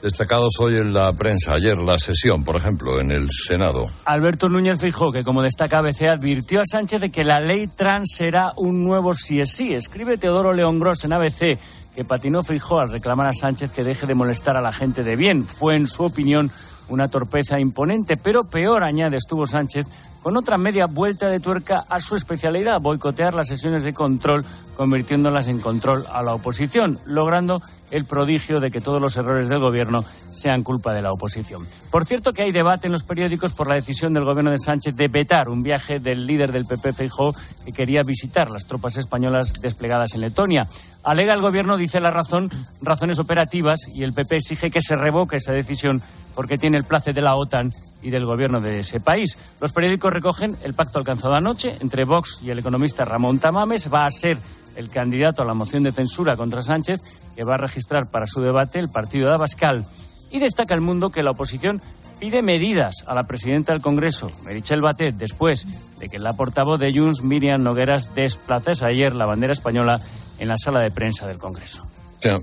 destacados hoy en la prensa. Ayer la sesión, por ejemplo, en el Senado. Alberto Núñez Fijó, que como destaca ABC, advirtió a Sánchez de que la ley trans será un nuevo sí es sí. Escribe Teodoro León Gross en ABC que patinó Fijó al reclamar a Sánchez que deje de molestar a la gente de bien. Fue, en su opinión, una torpeza imponente, pero peor, añade, estuvo Sánchez con otra media vuelta de tuerca a su especialidad, boicotear las sesiones de control, convirtiéndolas en control a la oposición, logrando el prodigio de que todos los errores del gobierno sean culpa de la oposición. Por cierto que hay debate en los periódicos por la decisión del gobierno de Sánchez de vetar un viaje del líder del PP Feijóo que quería visitar las tropas españolas desplegadas en Letonia. Alega el gobierno, dice la razón, razones operativas y el PP exige que se revoque esa decisión porque tiene el place de la OTAN y del gobierno de ese país. Los periódicos recogen el pacto alcanzado anoche entre Vox y el economista Ramón Tamames. Va a ser el candidato a la moción de censura contra Sánchez que va a registrar para su debate el partido de Abascal. Y destaca el mundo que la oposición pide medidas a la presidenta del Congreso, Merichel Batet, después de que la portavoz de Junts, Miriam Nogueras, desplazase ayer la bandera española en la sala de prensa del Congreso.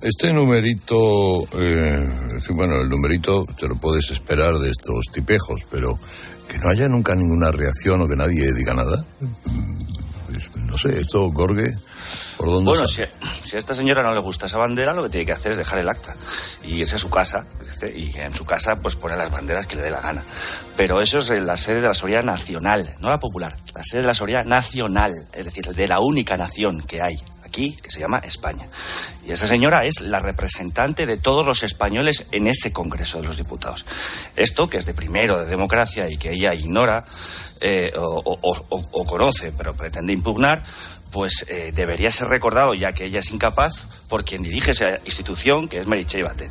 Este numerito, eh, bueno, el numerito te lo puedes esperar de estos tipejos, pero que no haya nunca ninguna reacción o que nadie diga nada. Pues, no sé, esto, Gorge, ¿por dónde Bueno, si, si, a esta señora no le gusta esa bandera, lo que tiene que hacer es dejar el acta y irse a su casa y en su casa pues poner las banderas que le dé la gana. Pero eso es la sede de la seguridad nacional, no la popular, la sede de la seguridad nacional, es decir, de la única nación que hay aquí, que se llama España. Y esa señora es la representante de todos los españoles en ese Congreso de los Diputados. Esto, que es de primero de democracia y que ella ignora eh, o, o, o, o, conoce, pero pretende impugnar, pues eh, debería ser recordado, ya que ella es incapaz, por quien dirige esa institución, que es Meritxell Batet.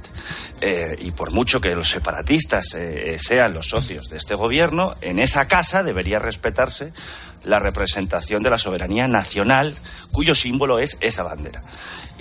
Eh, y por mucho que los separatistas eh, sean los socios de este gobierno, en esa casa debería respetarse la representación de la soberanía nacional cuyo símbolo es esa bandera.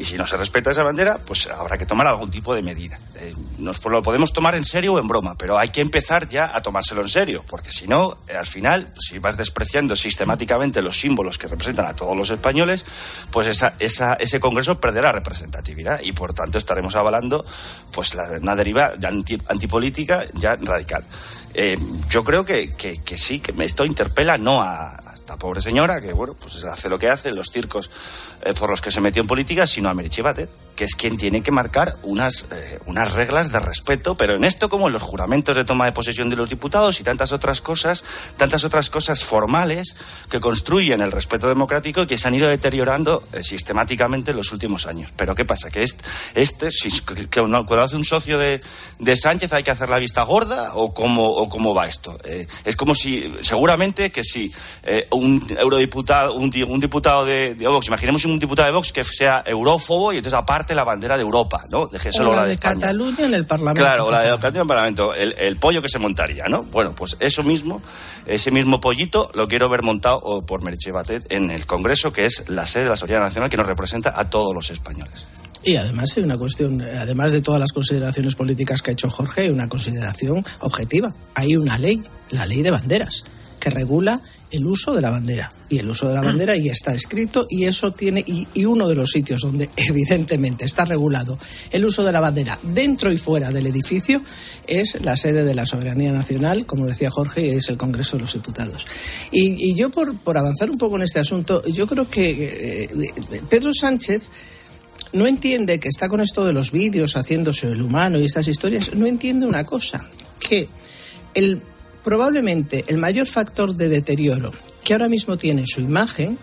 Y si no se respeta esa bandera, pues habrá que tomar algún tipo de medida. Eh, nos lo podemos tomar en serio o en broma, pero hay que empezar ya a tomárselo en serio, porque si no, eh, al final, si vas despreciando sistemáticamente los símbolos que representan a todos los españoles, pues esa, esa, ese Congreso perderá representatividad y por tanto estaremos avalando pues la, una deriva anti, antipolítica ya radical. Eh, yo creo que, que, que, sí, que esto interpela no a, a esta pobre señora, que bueno, pues hace lo que hace, los circos eh, por los que se metió en política, sino a Meriche Batet, que es quien tiene que marcar unas, eh, unas reglas de respeto, pero en esto como en los juramentos de toma de posesión de los diputados y tantas otras cosas, tantas otras cosas formales que construyen el respeto democrático y que se han ido deteriorando eh, sistemáticamente en los últimos años. Pero ¿qué pasa? Que este, este si, que cuando hace un socio de, de, Sánchez hay que hacer la vista gorda o cómo, o cómo va esto. Eh, es como si, seguramente que si eh, un eurodiputado, un, un diputado de, de Vox, imaginemos un diputado de Vox que sea eurófobo y entonces aparte la bandera de Europa, ¿no? Dejéselo la, la de, de Cataluña en el Parlamento. Claro, la de Cataluña en el Parlamento, el, el, pollo que se montaría, ¿no? Bueno, pues eso mismo, ese mismo pollito lo quiero ver montado por Merche Batet en el Congreso, que es la sede de la Soberanía Nacional que nos representa a todos los españoles. Y además hay una cuestión, además de todas las consideraciones políticas que ha hecho Jorge, hay una consideración objetiva. Hay una ley, la ley de banderas, que regula el uso de la bandera. Y el uso de la bandera ya está escrito y eso tiene, y, uno de los sitios donde evidentemente está regulado el uso de la bandera dentro y fuera del edificio es la sede de la soberanía nacional, como decía Jorge, es el Congreso de los Diputados. Y, yo por, por, avanzar un poco en este asunto, yo creo que eh, Pedro Sánchez no entiende que está con esto de los vídeos haciéndose el humano y estas historias, no entiende una cosa, que el probablemente el mayor factor de deterioro que ahora mismo tiene su imagen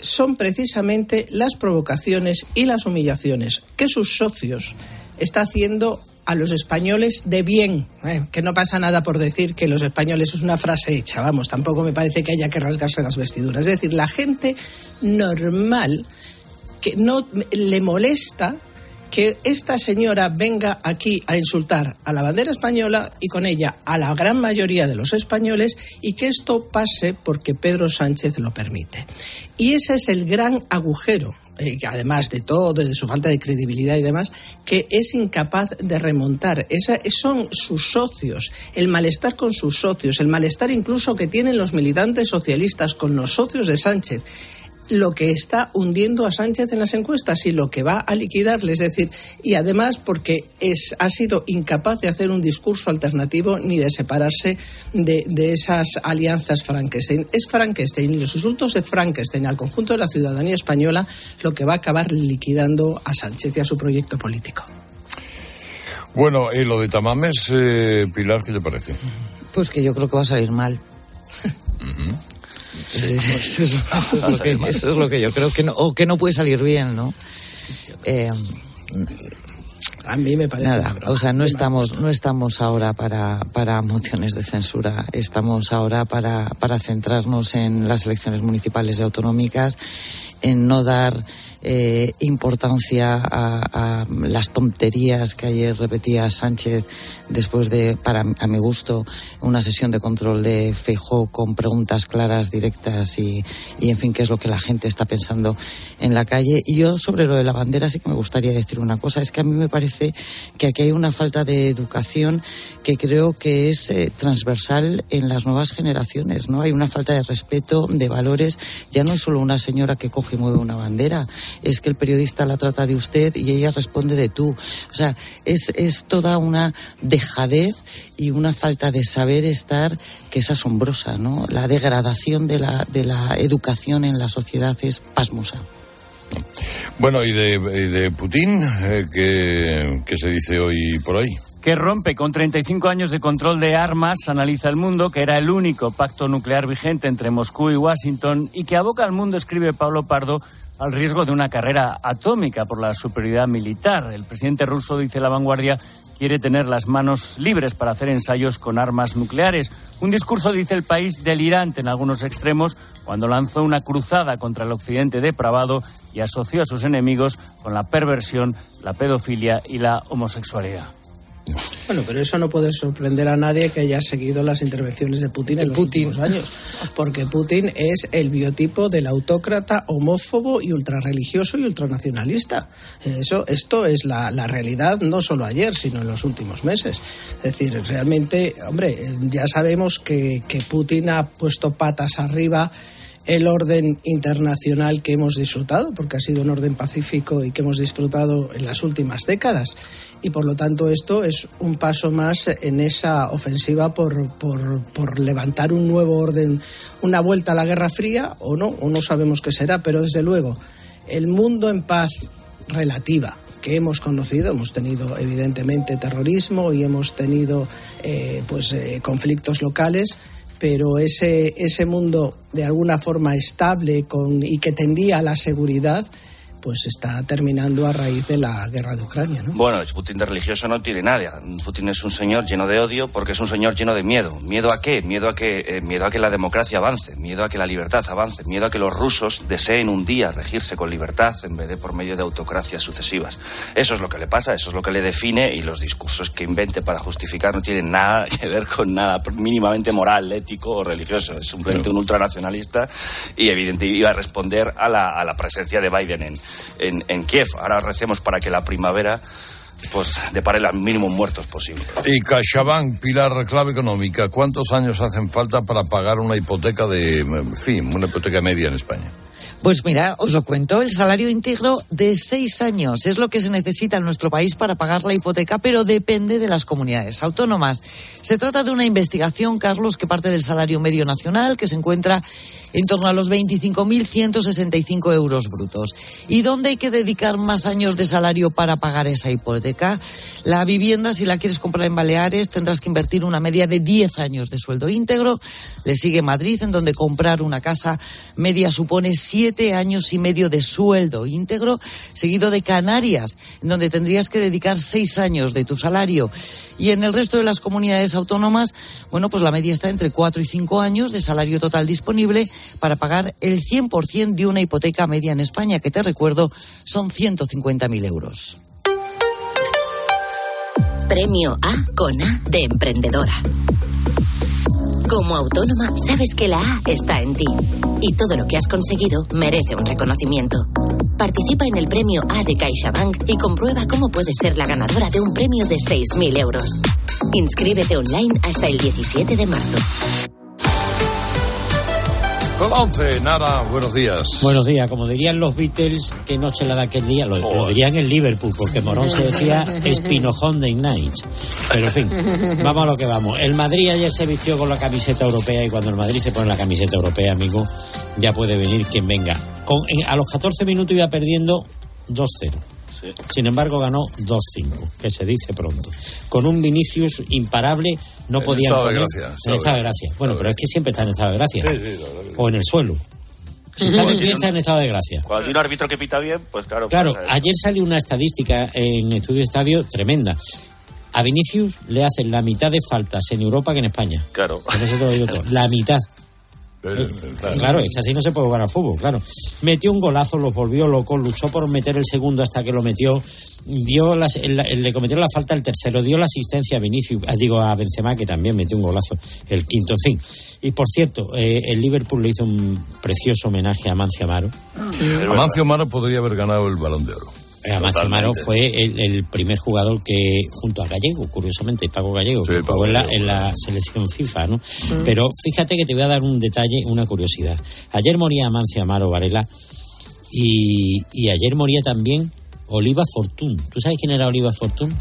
son precisamente las provocaciones y las humillaciones que sus socios está haciendo a los españoles de bien, eh, que no pasa nada por decir que los españoles es una frase hecha, vamos, tampoco me parece que haya que rasgarse las vestiduras. Es decir, la gente normal que no le molesta que esta señora venga aquí a insultar a la bandera española y con ella a la gran mayoría de los españoles y que esto pase porque Pedro Sánchez lo permite. Y ese es el gran agujero, eh, además de todo, de su falta de credibilidad y demás, que es incapaz de remontar. Esa, son sus socios, el malestar con sus socios, el malestar incluso que tienen los militantes socialistas con los socios de Sánchez lo que está hundiendo a Sánchez en las encuestas y lo que va a liquidarle. Es decir, y además porque es, ha sido incapaz de hacer un discurso alternativo ni de separarse de, de esas alianzas Frankenstein. Es Frankenstein y los insultos de Frankenstein al conjunto de la ciudadanía española lo que va a acabar liquidando a Sánchez y a su proyecto político. Bueno, y lo de Tamames, eh, Pilar, ¿qué te parece? Pues que yo creo que va a salir mal. Uh -huh. Sí, eso, es, eso, es lo que, eso, es, lo que, yo creo que no, o que no puede salir bien, ¿no? Eh, a mí me parece nada, o sea, no estamos, no estamos ahora para, para mociones de censura, estamos ahora para, para centrarnos en las elecciones municipales y autonómicas, en no dar eh, importancia a, las tonterías que ayer repetía Sánchez después de, para a mi gusto, una sesión de control de Feijó con preguntas claras, directas y, y, en fin, qué es lo que la gente está pensando en la calle. Y yo sobre lo de la bandera sí que me gustaría decir una cosa, es que a mí me parece que aquí hay una falta de educación que creo que es eh, transversal en las nuevas generaciones, ¿no? Hay una falta de respeto, de valores, ya no es solo una señora que coge y mueve una bandera, es que el periodista la trata de usted y ella responde de tú. O sea, es, es toda una dejadez y una falta de saber estar que es asombrosa, ¿no? La degradación de la, de la educación en la sociedad es pasmosa. Bueno, ¿y de, y de Putin eh, ¿qué, ¿qué se dice hoy por ahí? que rompe con 35 años de control de armas, analiza el mundo, que era el único pacto nuclear vigente entre Moscú y Washington y que aboca al mundo, escribe Pablo Pardo, al riesgo de una carrera atómica por la superioridad militar. El presidente ruso, dice la vanguardia, quiere tener las manos libres para hacer ensayos con armas nucleares. Un discurso, dice el país, delirante en algunos extremos cuando lanzó una cruzada contra el occidente depravado y asoció a sus enemigos con la perversión, la pedofilia y la homosexualidad. Bueno, pero eso no puede sorprender a nadie que haya seguido las intervenciones de Putin en los últimos años, porque Putin es el biotipo del autócrata homófobo y ultrarreligioso y ultranacionalista. Eso, esto es la, la realidad no solo ayer, sino en los últimos meses. Es decir, realmente, hombre, ya sabemos que, que Putin ha puesto patas arriba el orden internacional que hemos disfrutado, porque ha sido un orden pacífico y que hemos disfrutado en las últimas décadas. Y por lo tanto esto es un paso más en esa ofensiva por, por, por levantar un nuevo orden, una vuelta a la Guerra Fría o no, o no sabemos qué será, pero desde luego el mundo en paz relativa que hemos conocido, hemos tenido evidentemente terrorismo y hemos tenido eh, pues eh, conflictos locales, pero ese, ese mundo de alguna forma estable con, y que tendía a la seguridad, pues está terminando a raíz de la guerra de Ucrania. ¿no? Bueno, Putin de religioso no tiene nada. Putin es un señor lleno de odio porque es un señor lleno de miedo. ¿Miedo a qué? Miedo a que, eh, miedo a que la democracia avance, miedo a que la libertad avance, miedo a que los rusos deseen un día regirse con libertad en vez de por medio de autocracias sucesivas. Eso es lo que le pasa, eso es lo que le define y los discursos que invente para justificar no tienen nada que ver con nada mínimamente moral, ético o religioso. Es simplemente un ultranacionalista y evidentemente iba a responder a la, a la presencia de Biden en, en, en, Kiev. Ahora recemos para que la primavera pues depare los mínimos muertos posible. Y CaixaBank, pilar clave económica, ¿cuántos años hacen falta para pagar una hipoteca de, en fin, una hipoteca media en España? Pues mira, os lo cuento, el salario íntegro de seis años es lo que se necesita en nuestro país para pagar la hipoteca, pero depende de las comunidades autónomas. Se trata de una investigación, Carlos, que parte del salario medio nacional, que se encuentra en torno a los 25.165 euros brutos. ¿Y dónde hay que dedicar más años de salario para pagar esa hipoteca? La vivienda, si la quieres comprar en Baleares, tendrás que invertir una media de 10 años de sueldo íntegro. Le sigue Madrid, en donde comprar una casa media supone 7 años y medio de sueldo íntegro, seguido de Canarias, en donde tendrías que dedicar 6 años de tu salario. Y en el resto de las comunidades autónomas, bueno, pues la media está entre 4 y 5 años de salario total disponible para pagar el 100% de una hipoteca media en España, que te recuerdo son 150.000 euros. Premio A con A de emprendedora. Como autónoma, sabes que la A está en ti y todo lo que has conseguido merece un reconocimiento. Participa en el premio A de CaixaBank y comprueba cómo puedes ser la ganadora de un premio de 6.000 euros. Inscríbete online hasta el 17 de marzo. Con 11, Nara, buenos días. Buenos días, como dirían los Beatles, que noche la de aquel día, lo, lo dirían en Liverpool, porque Morón se decía espinojón de Night. Pero en fin, vamos a lo que vamos. El Madrid ayer se vistió con la camiseta europea y cuando el Madrid se pone la camiseta europea, amigo, ya puede venir quien venga. Con, en, a los 14 minutos iba perdiendo 2-0. Sin embargo, ganó 2-5, que se dice pronto. Con un Vinicius imparable, no En podían estado de gracia, En estado de gracia. Bueno, pero es que siempre está en estado de gracia. Sí, sí, O en el suelo. Si está de pie, está en estado de gracia. Cuando hay un árbitro que pita bien, pues claro. Claro, pasa eso. ayer salió una estadística en Estudio Estadio tremenda. A Vinicius le hacen la mitad de faltas en Europa que en España. Claro. Con eso te lo digo todo. La mitad. Claro, es que así no se puede jugar al fútbol, claro. Metió un golazo, lo volvió loco, luchó por meter el segundo hasta que lo metió, dio las- el- el- le cometieron la falta el tercero, dio la asistencia a Vinicius, ah, digo a Benzema que también metió un golazo el quinto, en fin. Y por cierto, eh, el Liverpool le hizo un precioso homenaje a Mancio Amaro. Amancio Mano podría haber ganado el balón de oro. Eh, Amancio Amaro fue el, el primer jugador que, junto a Gallego, curiosamente, Paco Gallego, que jugó en la, en la selección FIFA, ¿no? Pero fíjate que te voy a dar un detalle, una curiosidad. Ayer moría Amancio Amaro Varela y, y ayer moría también Oliva Fortún. ¿Tú sabes quién era Oliva Fortún?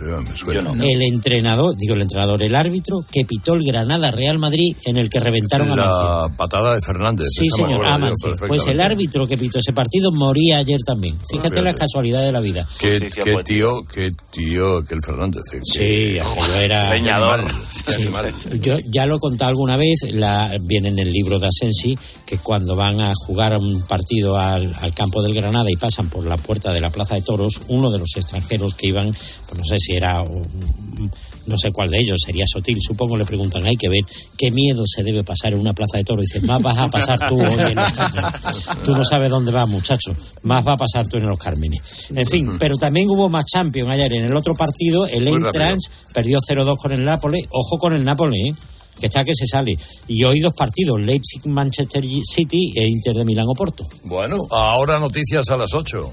El entrenador, digo el entrenador, el árbitro que pitó el Granada Real Madrid en el que reventaron a Amancio. La patada de Fernández. Sí, señor, Amancio. Pues el árbitro que pitó ese partido moría ayer también. Fíjate Fíjate. las casualidades de la vida. Qué, qué tío, qué tío, que el Fernández. eh, Sí, aquello era... Animal. Yo ya lo he contado alguna vez, la, viene en el libro de Asensi, que cuando van a jugar un partido al, al campo del Granada y pasan por la puerta de la Plaza de Toros, uno de los extranjeros que iban, pues no sé si era un- no sé cuál de ellos, sería Sotil, supongo, le preguntan, hay que ver qué miedo se debe pasar en una plaza de toro. Dice, más vas a pasar tú hoy en los Cármenes. Tú no sabes dónde vas, muchacho, más va a pasar tú en los Cármenes. En fin, pero también hubo más Champions ayer. En el otro partido, el Eintracht perdió 0-2 con el Nápoles. Ojo con el Nápoles, ¿eh? que está que se sale. Y hoy dos partidos, Leipzig, Manchester City e Inter de Milán o Porto. Bueno, ahora noticias a las 8.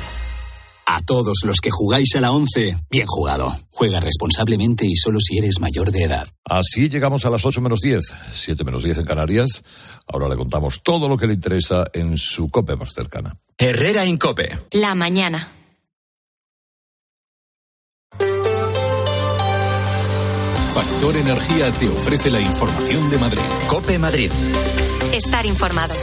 A todos los que jugáis a la 11, bien jugado. Juega responsablemente y solo si eres mayor de edad. Así llegamos a las 8 menos 10, 7 menos 10 en Canarias. Ahora le contamos todo lo que le interesa en su COPE más cercana. Herrera Incope. La mañana. Factor Energía te ofrece la información de Madrid. COPE Madrid. Estar informado.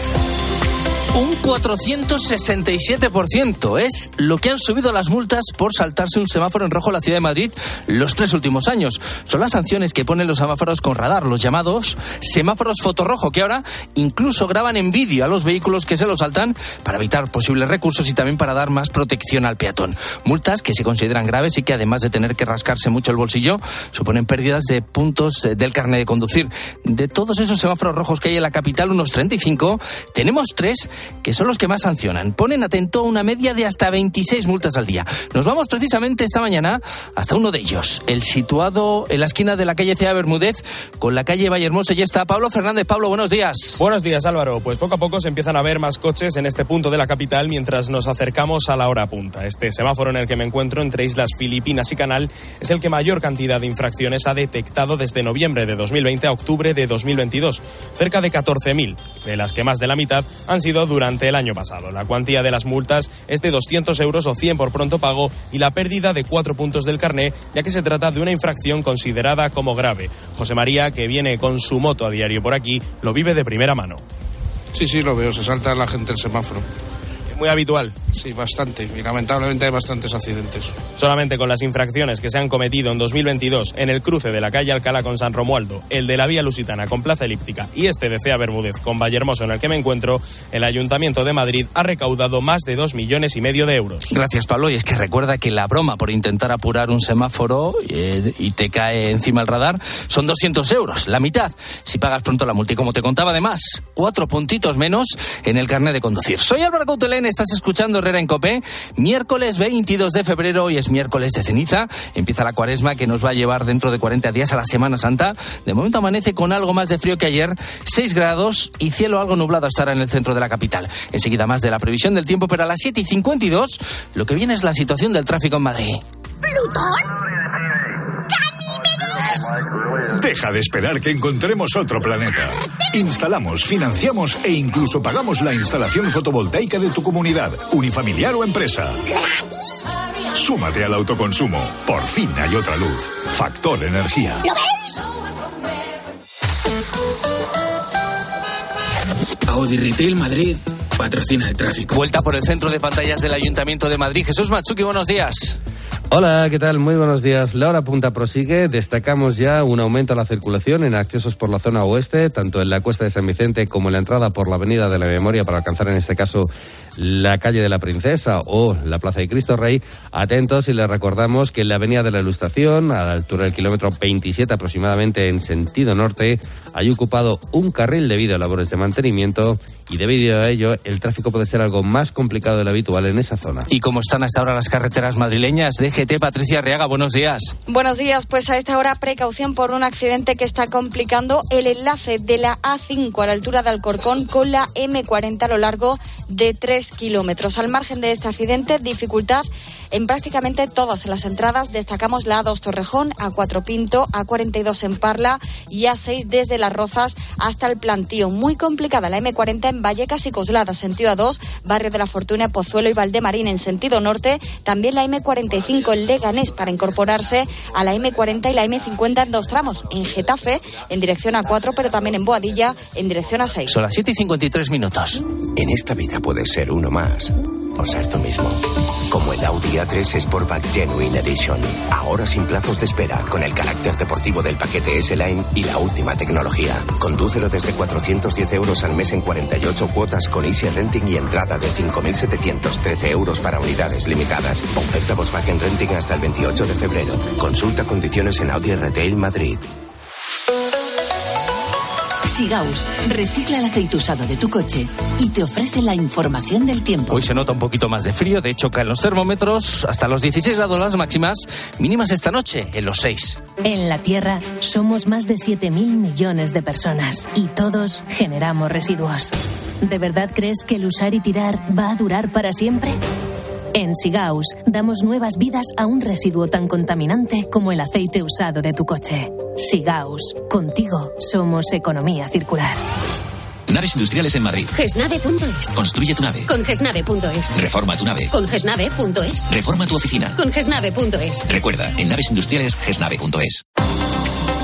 Un 467% es lo que han subido las multas por saltarse un semáforo en rojo en la ciudad de Madrid los tres últimos años. Son las sanciones que ponen los semáforos con radar, los llamados semáforos fotorrojo, que ahora incluso graban en vídeo a los vehículos que se los saltan para evitar posibles recursos y también para dar más protección al peatón. Multas que se consideran graves y que además de tener que rascarse mucho el bolsillo, suponen pérdidas de puntos del carnet de conducir. De todos esos semáforos rojos que hay en la capital, unos 35, tenemos tres que son los que más sancionan. Ponen atento a una media de hasta 26 multas al día. Nos vamos precisamente esta mañana hasta uno de ellos, el situado en la esquina de la calle Cea Bermúdez con la calle Vallehermoso. Ya está Pablo Fernández. Pablo, buenos días. Buenos días, Álvaro. Pues poco a poco se empiezan a ver más coches en este punto de la capital mientras nos acercamos a la hora punta. Este semáforo en el que me encuentro entre Islas Filipinas y Canal es el que mayor cantidad de infracciones ha detectado desde noviembre de 2020 a octubre de 2022. Cerca de 14.000, de las que más de la mitad han sido durante el año pasado. La cuantía de las multas es de 200 euros o 100 por pronto pago y la pérdida de cuatro puntos del carné, ya que se trata de una infracción considerada como grave. José María, que viene con su moto a diario por aquí, lo vive de primera mano. Sí, sí, lo veo, se salta la gente el semáforo. Muy habitual. Sí, bastante. Y lamentablemente hay bastantes accidentes. Solamente con las infracciones que se han cometido en 2022 en el cruce de la calle Alcalá con San Romualdo, el de la vía Lusitana con Plaza Elíptica y este de Cea Bermúdez con Vallehermoso en el que me encuentro, el Ayuntamiento de Madrid ha recaudado más de dos millones y medio de euros. Gracias, Pablo. Y es que recuerda que la broma por intentar apurar un semáforo eh, y te cae encima el radar son 200 euros, la mitad, si pagas pronto la multa. Y como te contaba, además, cuatro puntitos menos en el carnet de conducir. Soy Álvaro Coutelén, estás escuchando Herrera en Copé. Miércoles 22 de febrero, hoy es miércoles de ceniza. Empieza la cuaresma que nos va a llevar dentro de 40 días a la Semana Santa. De momento amanece con algo más de frío que ayer, 6 grados y cielo algo nublado estará en el centro de la capital. Enseguida más de la previsión del tiempo, pero a las 7 y 52 lo que viene es la situación del tráfico en Madrid. ¿Plutón? Deja de esperar que encontremos otro planeta. Instalamos, financiamos e incluso pagamos la instalación fotovoltaica de tu comunidad, unifamiliar o empresa. Súmate al autoconsumo. Por fin hay otra luz. Factor Energía. ¿Lo veis? Audi Retail Madrid patrocina el tráfico. Vuelta por el centro de pantallas del Ayuntamiento de Madrid. Jesús Machuki, buenos días. Hola, ¿qué tal? Muy buenos días. La hora punta prosigue. Destacamos ya un aumento a la circulación en accesos por la zona oeste, tanto en la cuesta de San Vicente como en la entrada por la Avenida de la Memoria para alcanzar en este caso la calle de la Princesa o la Plaza de Cristo Rey. Atentos y les recordamos que en la Avenida de la Ilustración, a la altura del kilómetro 27 aproximadamente en sentido norte, hay ocupado un carril debido a labores de mantenimiento y debido a ello el tráfico puede ser algo más complicado de lo habitual en esa zona. ¿Y cómo están hasta ahora las carreteras madrileñas? DGT, Patricia Arriaga, buenos días. Buenos días, pues a esta hora precaución por un accidente que está complicando el enlace de la A5 a la altura de Alcorcón con la M40 a lo largo de 3 kilómetros. Al margen de este accidente, dificultad en prácticamente todas las entradas. Destacamos la A2 Torrejón, A4 Pinto, A42 en Parla y A6 desde Las Rozas hasta el Plantío. Muy complicada la M40 en en Vallecas y Coslada, sentido A2, Barrio de la Fortuna, Pozuelo y Valdemarín en sentido norte. También la M45 en Leganés para incorporarse a la M40 y la M50 en dos tramos. En Getafe, en dirección a 4, pero también en Boadilla, en dirección a 6. Son las 7 y 53 minutos. En esta vida puedes ser uno más o ser tú mismo. Como el Audi A3 Sportback Genuine Edition. Ahora sin plazos de espera, con el carácter deportivo del paquete S-Line y la última tecnología. Condúcelo desde 410 euros al mes en 48 cuotas con Easy Renting y entrada de 5.713 euros para unidades limitadas. Oferta Volkswagen Renting hasta el 28 de febrero. Consulta condiciones en Audi Retail Madrid. Sigaus recicla el aceite usado de tu coche y te ofrece la información del tiempo. Hoy se nota un poquito más de frío, de hecho caen los termómetros hasta los 16 grados las máximas, mínimas esta noche en los 6. En la Tierra somos más de 7.000 millones de personas y todos generamos residuos. ¿De verdad crees que el usar y tirar va a durar para siempre? En Sigaus damos nuevas vidas a un residuo tan contaminante como el aceite usado de tu coche. Sigaus, contigo somos economía circular. Naves industriales en Madrid. Gesnave.es. Construye tu nave. Con Gesnave.es. Reforma tu nave. Con Gesnave.es. Reforma tu oficina. Con Gesnave.es. Recuerda, en naves industriales, Gesnave.es.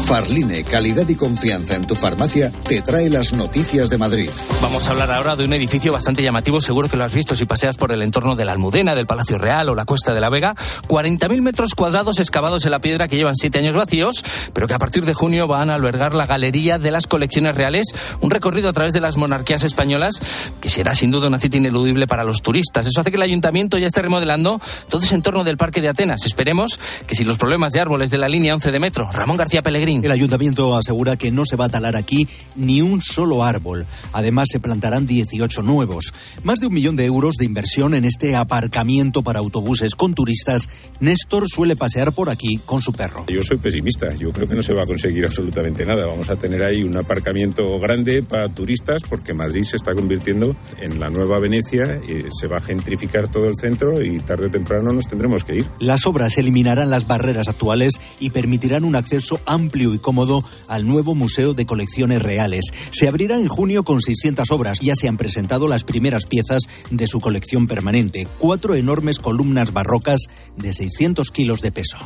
Farline, calidad y confianza en tu farmacia, te trae las noticias de Madrid. Vamos a hablar ahora de un edificio bastante llamativo, seguro que lo has visto si paseas por el entorno de la Almudena, del Palacio Real o la Cuesta de la Vega. 40.000 metros cuadrados excavados en la piedra que llevan siete años vacíos, pero que a partir de junio van a albergar la Galería de las Colecciones Reales, un recorrido a través de las monarquías españolas que será sin duda una cita ineludible para los turistas. Eso hace que el ayuntamiento ya esté remodelando todo ese entorno del Parque de Atenas. Esperemos que si los problemas de árboles de la línea 11 de metro, Ramón García El ayuntamiento asegura que no se va a talar aquí ni un solo árbol. Además, se plantarán 18 nuevos. Más de un millón de euros de inversión en este aparcamiento para autobuses con turistas. Néstor suele pasear por aquí con su perro. Yo soy pesimista. Yo creo que no se va a conseguir absolutamente nada. Vamos a tener ahí un aparcamiento grande para turistas porque Madrid se está convirtiendo en la nueva Venecia. Y se va a gentrificar todo el centro y tarde o temprano nos tendremos que ir. Las obras eliminarán las barreras actuales y permitirán un acceso amplio y cómodo al nuevo Museo de Colecciones Reales. Se abrirá en junio con 600 obras. Ya se han presentado las primeras piezas de su colección permanente. Cuatro enormes columnas barrocas de 600 kilos de peso.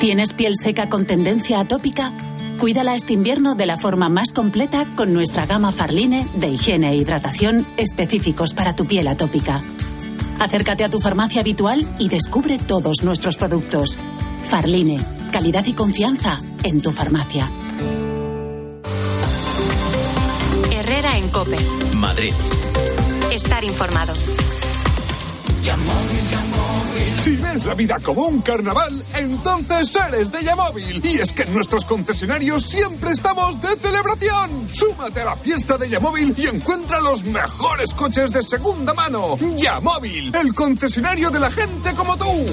¿Tienes piel seca con tendencia atópica? Cuídala este invierno de la forma más completa con nuestra gama Farline de higiene e hidratación específicos para tu piel atópica. Acércate a tu farmacia habitual y descubre todos nuestros productos. Farline, calidad y confianza en tu farmacia. Herrera en Cope. Madrid. Estar informado. Si ves la vida como un carnaval, entonces eres de Yamóvil. Y es que en nuestros concesionarios siempre estamos de celebración. Súmate a la fiesta de Yamóvil y encuentra los mejores coches de segunda mano. Yamóvil, el concesionario de la gente como tú.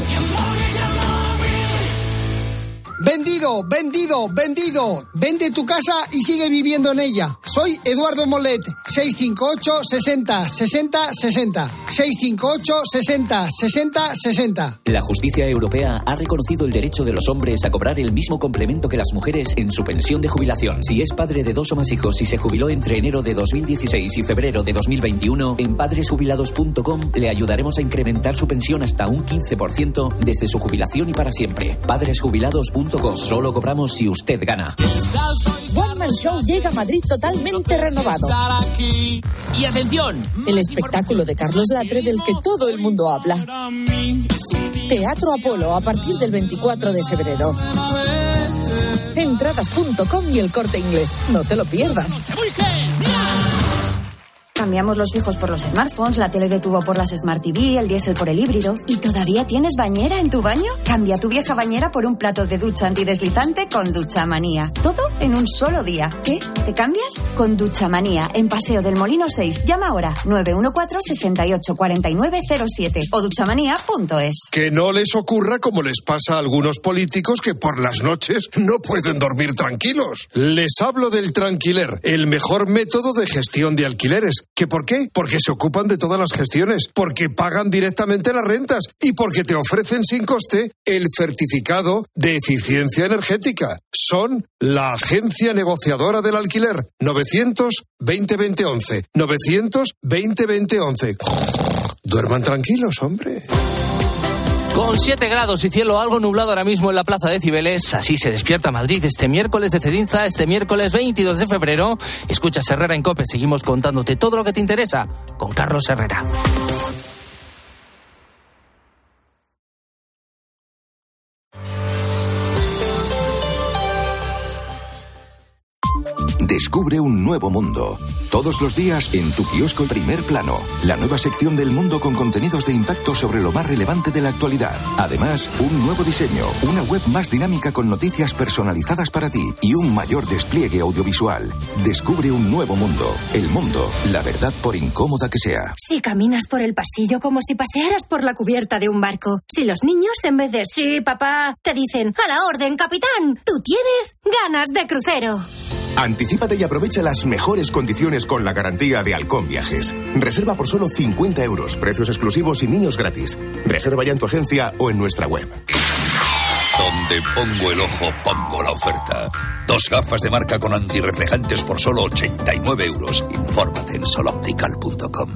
Vendido, vendido, vendido. Vende tu casa y sigue viviendo en ella. Soy Eduardo Molet. 658 60 60 60. 658 60 60 60. La justicia europea ha reconocido el derecho de los hombres a cobrar el mismo complemento que las mujeres en su pensión de jubilación. Si es padre de dos o más hijos y se jubiló entre enero de 2016 y febrero de 2021, en padresjubilados.com le ayudaremos a incrementar su pensión hasta un 15% desde su jubilación y para siempre. Padresjubilados.com Solo cobramos si usted gana. One Man Show llega a Madrid totalmente renovado. Y atención, El espectáculo de Carlos Latre del que todo el mundo habla. Teatro Apolo a partir del 24 de febrero. Entradas.com y el corte inglés. No te lo pierdas. Cambiamos los fijos por los smartphones, la tele de tubo por las Smart TV, el diésel por el híbrido. ¿Y todavía tienes bañera en tu baño? Cambia tu vieja bañera por un plato de ducha antideslizante con Ducha Manía. Todo en un solo día. ¿Qué? ¿Te cambias? Con Ducha Manía, en Paseo del Molino 6. Llama ahora 914-684907 o duchamanía.es. Que no les ocurra como les pasa a algunos políticos que por las noches no pueden dormir tranquilos. Les hablo del tranquiler, el mejor método de gestión de alquileres ¿Que por qué? Porque se ocupan de todas las gestiones, porque pagan directamente las rentas y porque te ofrecen sin coste el certificado de eficiencia energética. Son la agencia negociadora del alquiler. 900 20 900 20 Duerman tranquilos, hombre. Con 7 grados y cielo algo nublado ahora mismo en la plaza de Cibeles, así se despierta Madrid este miércoles de Cedinza, este miércoles 22 de febrero. Escuchas Herrera en Cope, seguimos contándote todo lo que te interesa con Carlos Herrera. Descubre un nuevo mundo. Todos los días en tu kiosco Primer Plano, la nueva sección del mundo con contenidos de impacto sobre lo más relevante de la actualidad. Además, un nuevo diseño, una web más dinámica con noticias personalizadas para ti y un mayor despliegue audiovisual. Descubre un nuevo mundo. El mundo, la verdad por incómoda que sea. Si caminas por el pasillo como si pasearas por la cubierta de un barco. Si los niños en vez de sí, papá, te dicen a la orden, capitán, tú tienes ganas de crucero. Anticípate y aprovecha las mejores condiciones con la garantía de Halcón Viajes. Reserva por solo 50 euros, precios exclusivos y niños gratis. Reserva ya en tu agencia o en nuestra web. Donde pongo el ojo, pongo la oferta. Dos gafas de marca con antirreflejantes por solo 89 euros. Infórmate en soloptical.com.